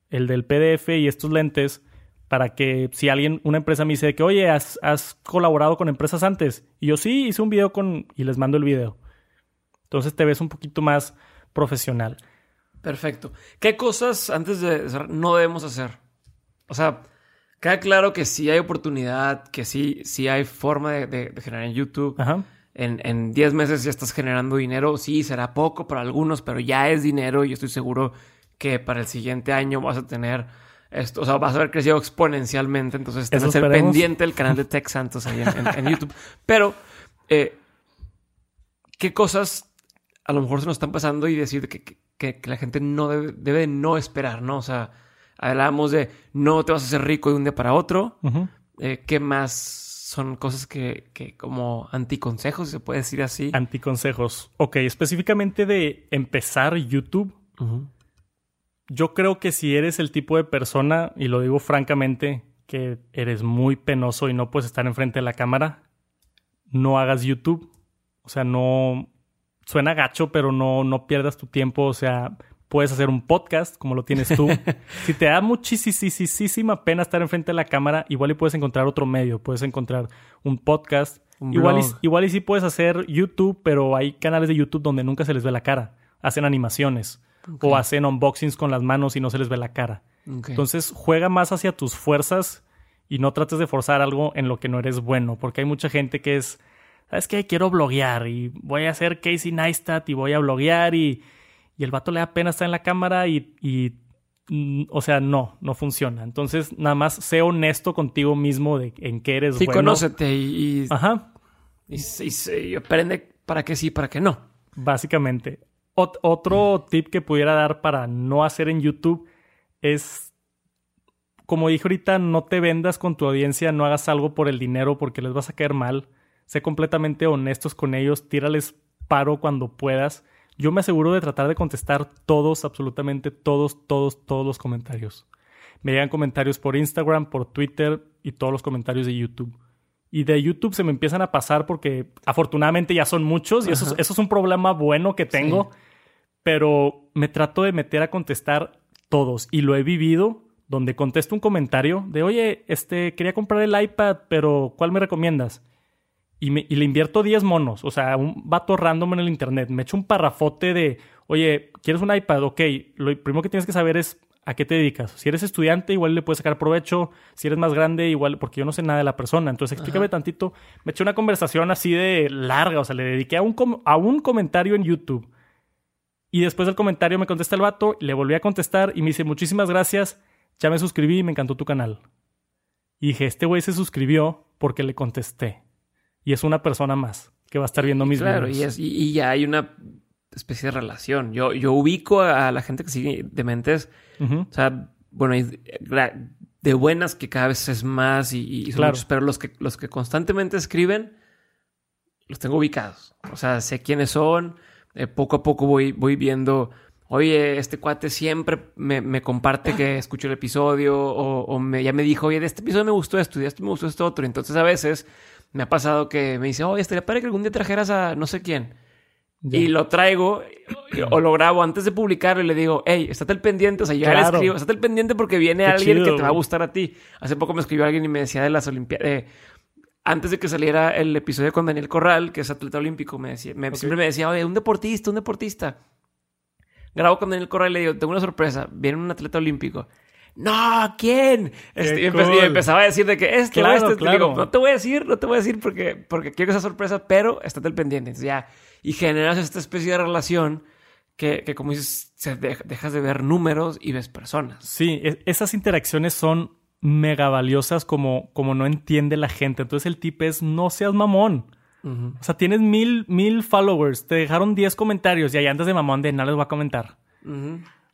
el del PDF y estos lentes, para que si alguien, una empresa me dice que, oye, ¿has, colaborado con empresas antes? Y yo sí, hice un video con, y les mando el video. Entonces te ves un poquito más profesional. Perfecto. ¿Qué cosas antes de no debemos hacer? O sea, queda claro que sí hay oportunidad, que sí, sí hay forma de, generar en YouTube. En 10 meses ya estás generando dinero. Sí, será poco para algunos, pero ya es dinero y estoy seguro que para el siguiente año vas a tener esto, o sea, vas a haber crecido exponencialmente. Entonces, tienes que ser pendiente del canal de Tech Santos ahí en, YouTube. Pero, eh, ¿qué cosas a lo mejor se nos están pasando y decir que, que, la gente no debe, debe, no esperar, ¿no? O sea, hablamos de no te vas a hacer rico de un día para otro. Eh, ¿Qué más son cosas que, que como anticonsejos, se puede decir así? Anticonsejos. Ok, específicamente de empezar YouTube yo creo que si eres el tipo de persona, y lo digo francamente, que eres muy penoso y no puedes estar enfrente de la cámara, no hagas YouTube. O sea, no suena gacho, pero no, no pierdas tu tiempo. O sea, puedes hacer un podcast como lo tienes tú. si te da muchísima pena estar enfrente de la cámara, igual y puedes encontrar otro medio. Puedes encontrar un podcast. igual, y, igual y sí puedes hacer YouTube, pero hay canales de YouTube donde nunca se les ve la cara. Hacen animaciones o hacen unboxings con las manos y no se les ve la cara. Entonces juega más hacia tus fuerzas y no trates de forzar algo en lo que no eres bueno, porque hay mucha gente que es, ¿sabes qué? Quiero bloguear y voy a hacer Casey Neistat y voy a bloguear y, y el vato le da pena estar en la cámara y, y mm, o sea, no, no funciona. Entonces, nada más sé honesto contigo mismo de en qué eres sí, bueno. conócete y, Ajá. Y, y, aprende para qué sí, para qué no. Básicamente otro tip que pudiera dar para no hacer en YouTube es, como dije ahorita, no te vendas con tu audiencia, no hagas algo por el dinero porque les vas a caer mal. Sé completamente honestos con ellos, tírales paro cuando puedas. Yo me aseguro de tratar de contestar todos, absolutamente todos, todos, todos los comentarios. Me llegan comentarios por Instagram, por Twitter y todos los comentarios de YouTube. Y de YouTube se me empiezan a pasar porque afortunadamente ya son muchos y eso, es un problema bueno que tengo pero me trato de meter a contestar todos y lo he vivido donde contesto un comentario de, oye, este, quería comprar el iPad, pero ¿cuál me recomiendas? Y, me, y le invierto 10 monos, o sea, un vato random en el internet. Me echo un parrafote de, oye, ¿quieres un iPad? Ok, lo primero que tienes que saber es a qué te dedicas. Si eres estudiante, igual le puedes sacar provecho. Si eres más grande, igual, porque yo no sé nada de la persona. Entonces, explícame tantito. Me eché una conversación así de larga, o sea, le dediqué a un, a un comentario en YouTube y después del comentario me contesta el vato, le volví a contestar y me dice, muchísimas gracias, ya me suscribí y me encantó tu canal. Y dije, este güey se suscribió porque le contesté. Y es una persona más que va a estar viendo mis claro, videos. Y, y, ya hay una especie de relación. Yo, yo ubico a la gente que sigue dementes. O sea, bueno, de buenas que cada vez es más y, son muchos, pero los que, los que constantemente escriben, los tengo ubicados. O sea, sé quiénes son eh, poco a poco voy, voy viendo, oye, este cuate siempre me, comparte que escucho el episodio o, me, ya me dijo, oye, de este episodio me gustó esto, de este me gustó esto otro. Entonces a veces me ha pasado que me dice, oye, estaría padre que algún día trajeras a no sé quién. y lo traigo o lo grabo antes de publicarlo y le digo, hey, estate el pendiente. O sea, yo le escribo, estate el pendiente porque viene alguien que te va a gustar a ti. Hace poco me escribió alguien y me decía de las Olimpiadas. antes de que saliera el episodio con Daniel Corral, que es atleta olímpico, me decía, siempre me decía, oye, un deportista, un deportista. Grabo con Daniel Corral y le digo, tengo una sorpresa, viene un atleta olímpico no, ¿quién? Este, y, empezaba a decir de que este claro, este. Digo, no te voy a decir, no te voy a decir porque, porque quiero esa sorpresa, pero estate al pendiente. Entonces ya, y generas esta especie de relación que, que como dices, dejas de ver números y ves personas. Sí, e, esas interacciones son mega valiosas como, como no entiende la gente. Entonces el tip es, no seas mamón. O sea, tienes mil, mil followers, te dejaron diez comentarios y ahí andas de mamón de no les voy a comentar.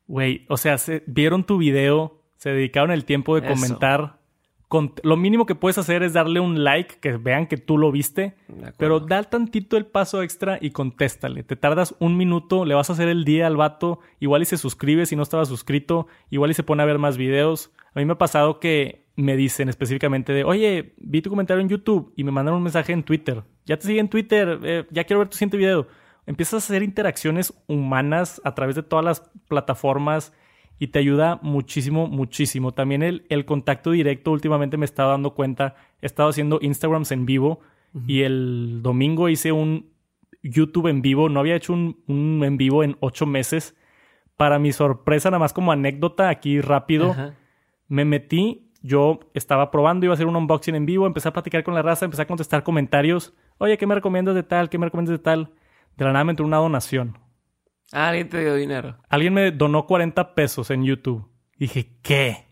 Güey, o sea, vieron tu video, se dedicaron el tiempo de comentar. Con, lo mínimo que puedes hacer es darle un like, que vean que tú lo viste, pero da tantito el paso extra y contéstale. Te tardas un minuto, le vas a hacer el día al vato, igual y se suscribe si no estaba suscrito, igual y se pone a ver más videos. A mí me ha pasado que me dicen específicamente de, oye, vi tu comentario en YouTube y me mandan un mensaje en Twitter. Ya te sigue en Twitter, eh, ya quiero ver tu siguiente video. Empiezas a hacer interacciones humanas a través de todas las plataformas y te ayuda muchísimo, muchísimo. También el, el contacto directo últimamente me estaba dando cuenta, he estado haciendo Instagrams en vivo y el domingo hice un YouTube en vivo, no había hecho un, un, en vivo en ocho meses. Para mi sorpresa, nada más como anécdota aquí rápido, me metí, yo estaba probando, iba a hacer un unboxing en vivo, empecé a platicar con la raza, empecé a contestar comentarios. Oye, ¿qué me recomiendas de tal? ¿Qué me recomiendas de tal? De la nada me entró una donación. Ah, alguien te dio dinero. Alguien me donó 40 pesos en YouTube. Dije, ¿qué?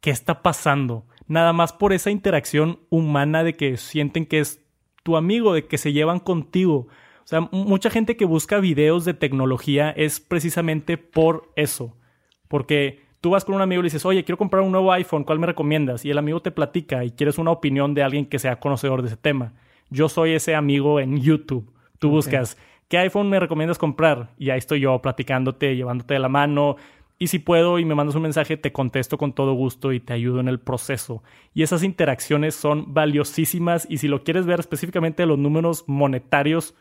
¿Qué está pasando? Nada más por esa interacción humana de que sienten que es tu amigo, de que se llevan contigo. O sea, mucha gente que busca videos de tecnología es precisamente por eso. Porque tú vas con un amigo y le dices, oye, quiero comprar un nuevo iPhone, ¿cuál me recomiendas? Y el amigo te platica y quieres una opinión de alguien que sea conocedor de ese tema. Yo soy ese amigo en YouTube. Tú buscas ¿qué iPhone me recomiendas comprar? Y ahí estoy yo platicándote, llevándote de la mano. Y si puedo y me mandas un mensaje, te contesto con todo gusto y te ayudo en el proceso. Y esas interacciones son valiosísimas. Y si lo quieres ver específicamente los números monetarios,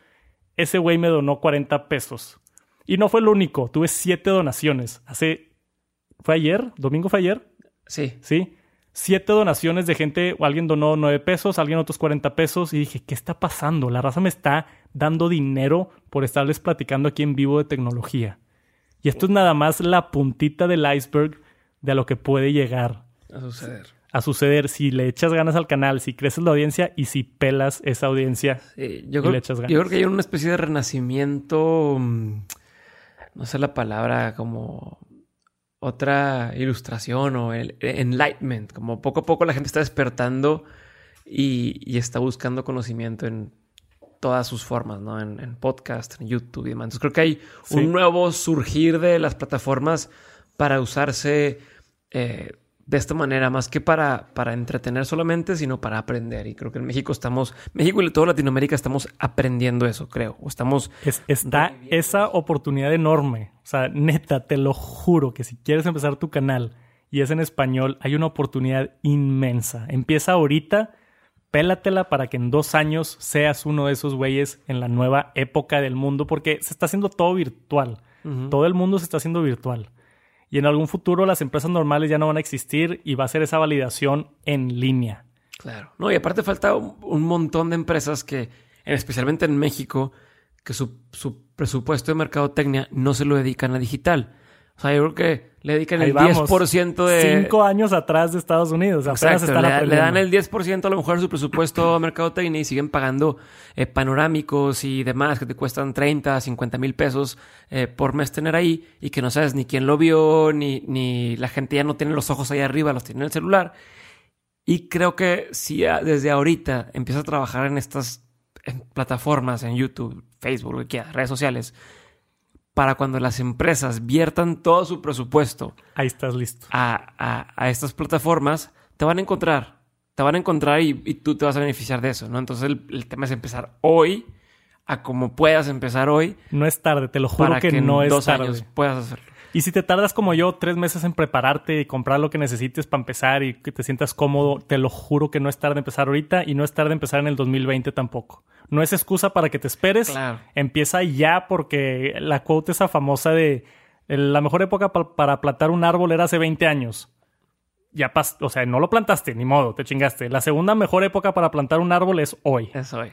ese güey me donó 40 pesos. Y no fue el único, tuve siete donaciones. Hace. ¿Fue ayer? ¿Domingo fue ayer? Sí. Sí siete donaciones de gente, o alguien donó nueve pesos, alguien otros 40 pesos, y dije, ¿qué está pasando? La raza me está dando dinero por estarles platicando aquí en vivo de tecnología. Y esto es nada más la puntita del iceberg de a lo que puede llegar a suceder. A suceder si le echas ganas al canal, si creces la audiencia y si pelas esa audiencia yo creo, le echas ganas. Yo creo que hay una especie de renacimiento, mm, no sé la palabra, como otra ilustración o el enlightenment, como poco a poco la gente está despertando y, está buscando conocimiento en todas sus formas, ¿no? En, podcast, en YouTube y demás. Entonces creo que hay un nuevo surgir de las plataformas para usarse eh, de esta manera, más que para, para entretener solamente, sino para aprender. Y creo que en México estamos, México y toda Latinoamérica estamos aprendiendo eso, creo. O estamos... está esa oportunidad enorme. O sea, neta, te lo juro que si quieres empezar tu canal y es en español, hay una oportunidad inmensa. Empieza ahorita, pélatela para que en dos años seas uno de esos güeyes en la nueva época del mundo, porque se está haciendo todo virtual. Todo el mundo se está haciendo virtual y en algún futuro las empresas normales ya no van a existir y va a ser esa validación en línea. Claro. No, y aparte falta un, montón de empresas que, especialmente en México, que su, su presupuesto de mercadotecnia no se lo dedican a digital. O sea, yo creo que le dedican el 10% de... Cinco años atrás de Estados Unidos. Exacto, le, dan el 10% a lo mejor de su presupuesto a mercadotecnia y siguen pagando eh, panorámicos y demás que te cuestan 30, 50 mil pesos eh, por mes tener ahí y que no sabes ni quién lo vio, ni, ni la gente ya no tiene los ojos ahí arriba, los tiene en el celular. Y creo que si desde ahorita empieza a trabajar en estas plataformas, en YouTube, Facebook, redes sociales, para cuando las empresas viertan todo su presupuesto. Ahí estás listo. A, estas plataformas, te van a encontrar. Te van a encontrar y, tú te vas a beneficiar de eso, ¿no? Entonces el, tema es empezar hoy a como puedas empezar hoy. No es tarde, te lo juro que, no es dos tarde. años puedas hacerlo. Y si te tardas como yo tres meses en prepararte y comprar lo que necesites para empezar y que te sientas cómodo, te lo juro que no es tarde de empezar ahorita y no es tarde de empezar en el 2020 tampoco. No es excusa para que te esperes. Empieza ya porque la quote esa famosa de la mejor época para plantar un árbol era hace 20 años. Ya pas o sea, no lo plantaste, ni modo, te chingaste. La segunda mejor época para plantar un árbol es hoy. Es hoy.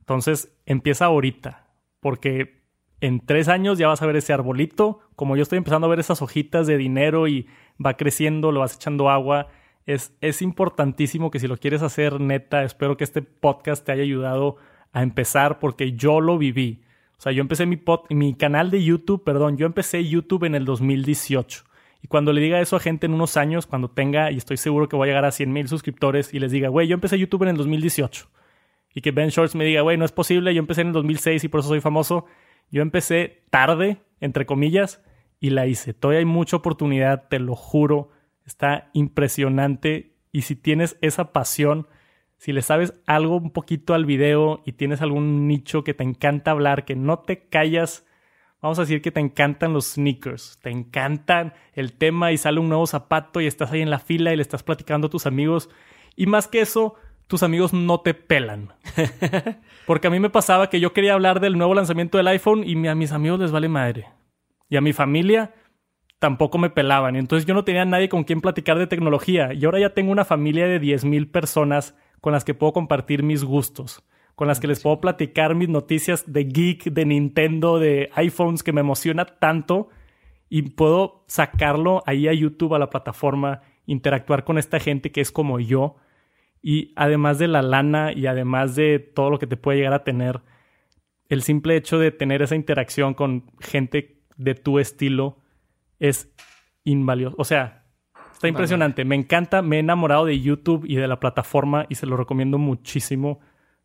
Entonces, empieza ahorita, porque en tres años ya vas a ver ese arbolito. Como yo estoy empezando a ver esas hojitas de dinero y va creciendo, lo vas echando agua. Es, es importantísimo que si lo quieres hacer neta, espero que este podcast te haya ayudado a empezar porque yo lo viví. O sea, yo empecé mi, mi canal de YouTube, perdón, yo empecé YouTube en el 2018. Y cuando le diga eso a gente en unos años, cuando tenga, y estoy seguro que voy a llegar a 100 mil suscriptores, y les diga, güey, yo empecé YouTube en el 2018. Y que Ben Shorts me diga, güey, no es posible, yo empecé en el 2006 y por eso soy famoso. Yo empecé tarde, entre comillas, y la hice. Todavía hay mucha oportunidad, te lo juro. Está impresionante. Y si tienes esa pasión, si le sabes algo un poquito al video y tienes algún nicho que te encanta hablar, que no te callas, vamos a decir que te encantan los sneakers, te encantan el tema y sale un nuevo zapato y estás ahí en la fila y le estás platicando a tus amigos. Y más que eso, tus amigos no te pelan. Porque a mí me pasaba que yo quería hablar del nuevo lanzamiento del iPhone y a mis amigos les vale madre. Y a mi familia tampoco me pelaban. Y entonces yo no tenía nadie con quien platicar de tecnología. Y ahora ya tengo una familia de 10.000 personas con las que puedo compartir mis gustos, con las que les puedo platicar mis noticias de geek, de Nintendo, de iPhones que me emociona tanto y puedo sacarlo ahí a YouTube, a la plataforma, interactuar con esta gente que es como yo. Y además de la lana y además de todo lo que te puede llegar a tener, el simple hecho de tener esa interacción con gente de tu estilo es invalioso. O sea, Está impresionante. Me encanta. Me he enamorado de YouTube y de la plataforma y se lo recomiendo muchísimo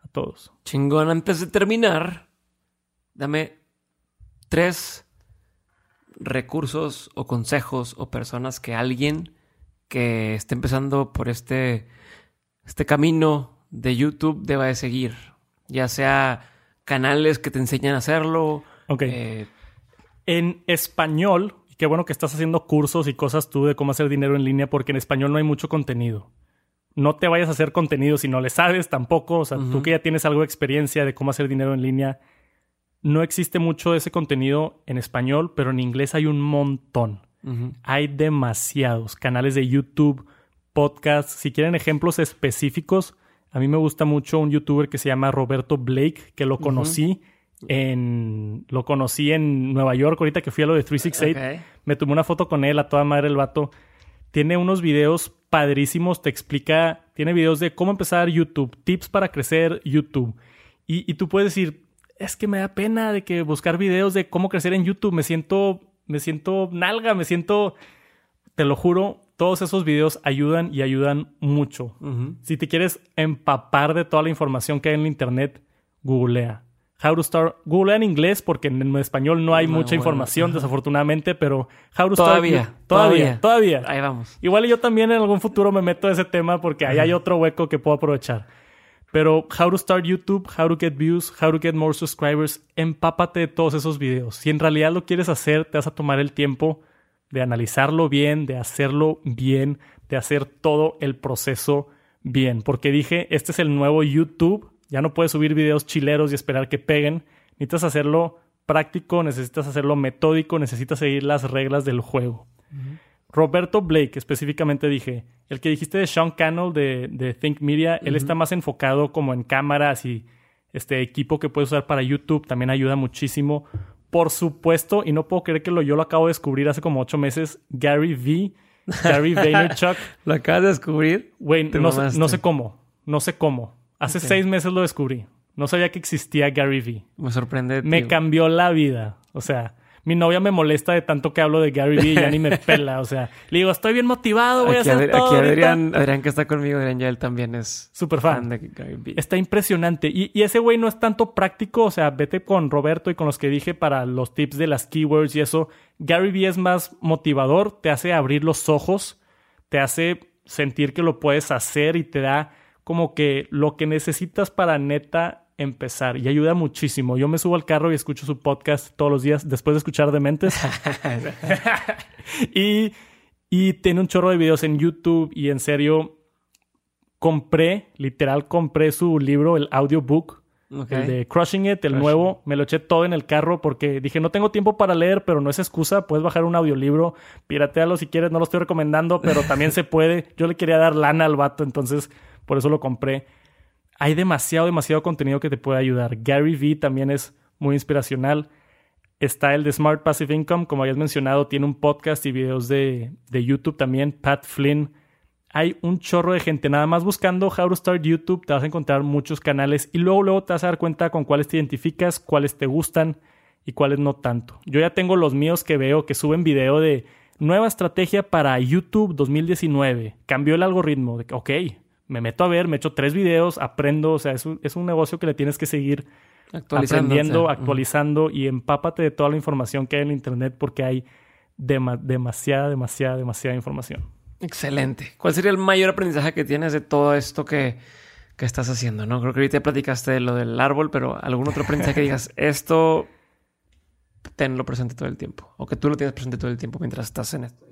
a todos. Chingón. Antes de terminar, dame tres recursos o consejos o personas que alguien que esté empezando por este, este camino de YouTube deba de seguir. Ya sea canales que te enseñan a hacerlo. Ok. Eh, en español, qué bueno que estás haciendo cursos y cosas tú de cómo hacer dinero en línea porque en español no hay mucho contenido. No te vayas a hacer contenido si no le sabes tampoco. O sea, tú que ya tienes algo de experiencia de cómo hacer dinero en línea, no existe mucho de ese contenido en español, pero en inglés hay un montón. Hay demasiados canales de YouTube, podcasts. Si quieren ejemplos específicos, a mí me gusta mucho un youtuber que se llama Roberto Blake, que lo conocí en lo conocí en Nueva York ahorita que fui a lo de 368. Me tomé una foto con él, a toda madre el vato. Tiene unos videos padrísimos, te explica, tiene videos de cómo empezar YouTube, tips para crecer YouTube. Y, y tú puedes decir, es que me da pena de que buscar videos de cómo crecer en YouTube, me siento, me siento nalga, me siento, te lo juro, todos esos videos ayudan y ayudan mucho. Si te quieres empapar de toda la información que hay en la internet, googlea How to Start. Google en inglés porque en, español no hay mucha información, desafortunadamente, pero How to todavía, Start. Todavía, todavía. Ahí vamos. Igual yo también en algún futuro me meto a ese tema porque ahí hay otro hueco que puedo aprovechar. Pero How to Start YouTube, How to Get Views, How to Get More Subscribers, empápate de todos esos videos. Si en realidad lo quieres hacer, te vas a tomar el tiempo de analizarlo bien, de hacerlo bien, de hacer todo el proceso bien. Porque dije, este es el nuevo YouTube ya no puedes subir videos chileros y esperar que peguen. Necesitas hacerlo práctico, necesitas hacerlo metódico, necesitas seguir las reglas del juego. Roberto Blake, específicamente dije, el que dijiste de Sean Cannell de, Think Media, él está más enfocado como en cámaras y este equipo que puedes usar para YouTube, también ayuda muchísimo. Por supuesto, y no puedo creer que lo, yo lo acabo de descubrir hace como ocho meses, Gary V. Gary Vaynerchuk. ¿Lo acabas de descubrir? Güey, no, no sé cómo. No sé cómo. Hace seis meses lo descubrí. No sabía que existía Gary Vee. Me sorprende. Me cambió la vida. O sea, mi novia me molesta de tanto que hablo de Gary Vee y ya ni me pela. O sea, le digo, estoy bien motivado, voy a hacer todo. Aquí Adrián, Adrián, que está conmigo, Adrián ya él también es súper fan. de Gary Vee. Está impresionante. Y, y ese güey no es tanto práctico. O sea, vete con Roberto y con los que dije para los tips de las keywords y eso. Gary Vee es más motivador, te hace abrir los ojos, te hace sentir que lo puedes hacer y te da como que lo que necesitas para neta empezar y ayuda muchísimo. Yo me subo al carro y escucho su podcast todos los días después de escuchar Dementes. y, y tiene un chorro de videos en YouTube y en serio compré, literal compré su libro, el audiobook. El de Crushing It, el nuevo, me lo eché todo en el carro porque dije, no tengo tiempo para leer, pero no es excusa, puedes bajar un audiolibro, piratealo si quieres, no lo estoy recomendando, pero también se puede. Yo le quería dar lana al vato, entonces por eso lo compré hay demasiado, demasiado contenido que te puede ayudar. Gary Vee también es muy inspiracional. Está el de Smart Passive Income, como habías mencionado, tiene un podcast y videos de, de YouTube también. Pat Flynn. Hay un chorro de gente. Nada más buscando How to Start YouTube, te vas a encontrar muchos canales y luego, luego te vas a dar cuenta con cuáles te identificas, cuáles te gustan y cuáles no tanto. Yo ya tengo los míos que veo que suben video de nueva estrategia para YouTube 2019. Cambió el algoritmo. De, ok, me meto a ver, me echo tres videos, aprendo, o sea, es un, es un negocio que le tienes que seguir aprendiendo, actualizando y empápate de toda la información que hay en Internet porque hay demasiada, demasiada, demasiada información. Excelente. ¿Cuál sería el mayor aprendizaje que tienes de todo esto que, que estás haciendo? ¿no? Creo que ahorita platicaste de lo del árbol, pero algún otro aprendizaje que digas, esto tenlo presente todo el tiempo o que tú lo tienes presente todo el tiempo mientras estás en esto.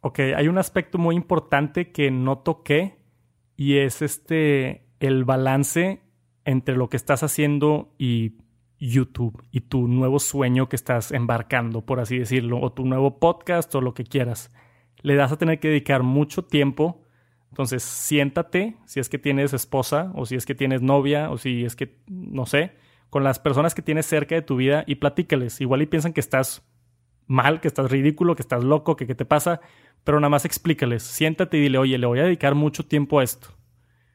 Ok, hay un aspecto muy importante que no toqué y es este el balance entre lo que estás haciendo y YouTube y tu nuevo sueño que estás embarcando, por así decirlo, o tu nuevo podcast o lo que quieras. Le das a tener que dedicar mucho tiempo. Entonces, siéntate, si es que tienes esposa o si es que tienes novia o si es que, no sé, con las personas que tienes cerca de tu vida y platícales. Igual y piensan que estás mal, que estás ridículo, que estás loco, que qué te pasa, pero nada más explícales, siéntate y dile, oye, le voy a dedicar mucho tiempo a esto.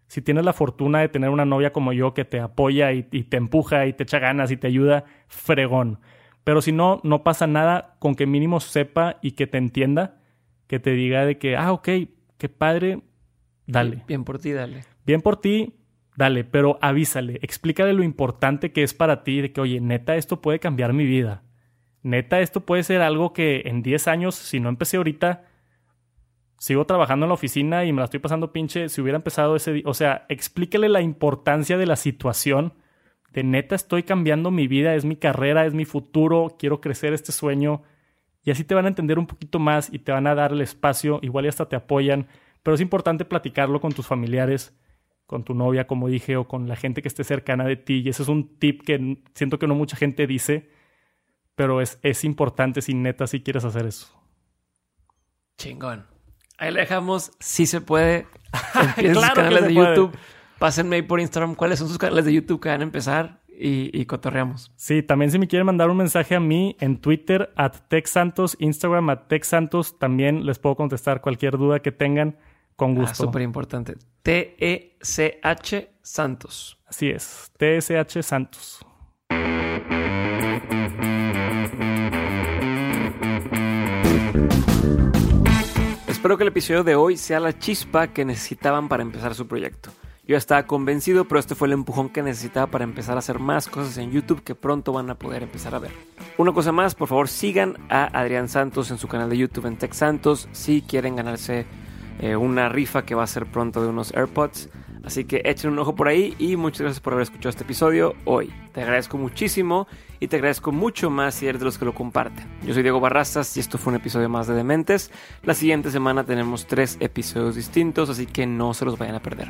Si tienes la fortuna de tener una novia como yo que te apoya y, te empuja y te echa ganas y te ayuda, fregón. Pero si no, no pasa nada con que mínimo sepa y que te entienda, que te diga de que, ah, ok, qué padre, dale. Bien por ti, dale. Bien por ti, dale, pero avísale, explícale lo importante que es para ti, de que, oye, neta, esto puede cambiar mi vida. Neta, esto puede ser algo que en 10 años, si no empecé ahorita, sigo trabajando en la oficina y me la estoy pasando pinche. Si hubiera empezado ese día, o sea, explíquele la importancia de la situación. De neta, estoy cambiando mi vida, es mi carrera, es mi futuro, quiero crecer este sueño. Y así te van a entender un poquito más y te van a dar el espacio, igual y hasta te apoyan. Pero es importante platicarlo con tus familiares, con tu novia, como dije, o con la gente que esté cercana de ti. Y ese es un tip que siento que no mucha gente dice, pero es, es importante si neta si quieres hacer eso. Chingón. Ahí le dejamos. Si se puede. Empiecen sus canales de YouTube. Pásenme ahí por Instagram cuáles son sus canales de YouTube que van a empezar y, cotorreamos. Sí, también si me quieren mandar un mensaje a mí en Twitter, at TechSantos, Instagram, at TechSantos, también les puedo contestar cualquier duda que tengan con ah, gusto. Súper importante. T-E-C-H Santos. Así es, T-E-C-H Santos. Espero que el episodio de hoy sea la chispa que necesitaban para empezar su proyecto. Yo estaba convencido, pero este fue el empujón que necesitaba para empezar a hacer más cosas en YouTube que pronto van a poder empezar a ver. Una cosa más, por favor sigan a Adrián Santos en su canal de YouTube en Tech Santos si quieren ganarse eh, una rifa que va a ser pronto de unos AirPods. Así que echen un ojo por ahí y muchas gracias por haber escuchado este episodio hoy. Te agradezco muchísimo y te agradezco mucho más si eres de los que lo comparten. Yo soy Diego Barrazas y esto fue un episodio más de Dementes. La siguiente semana tenemos tres episodios distintos, así que no se los vayan a perder.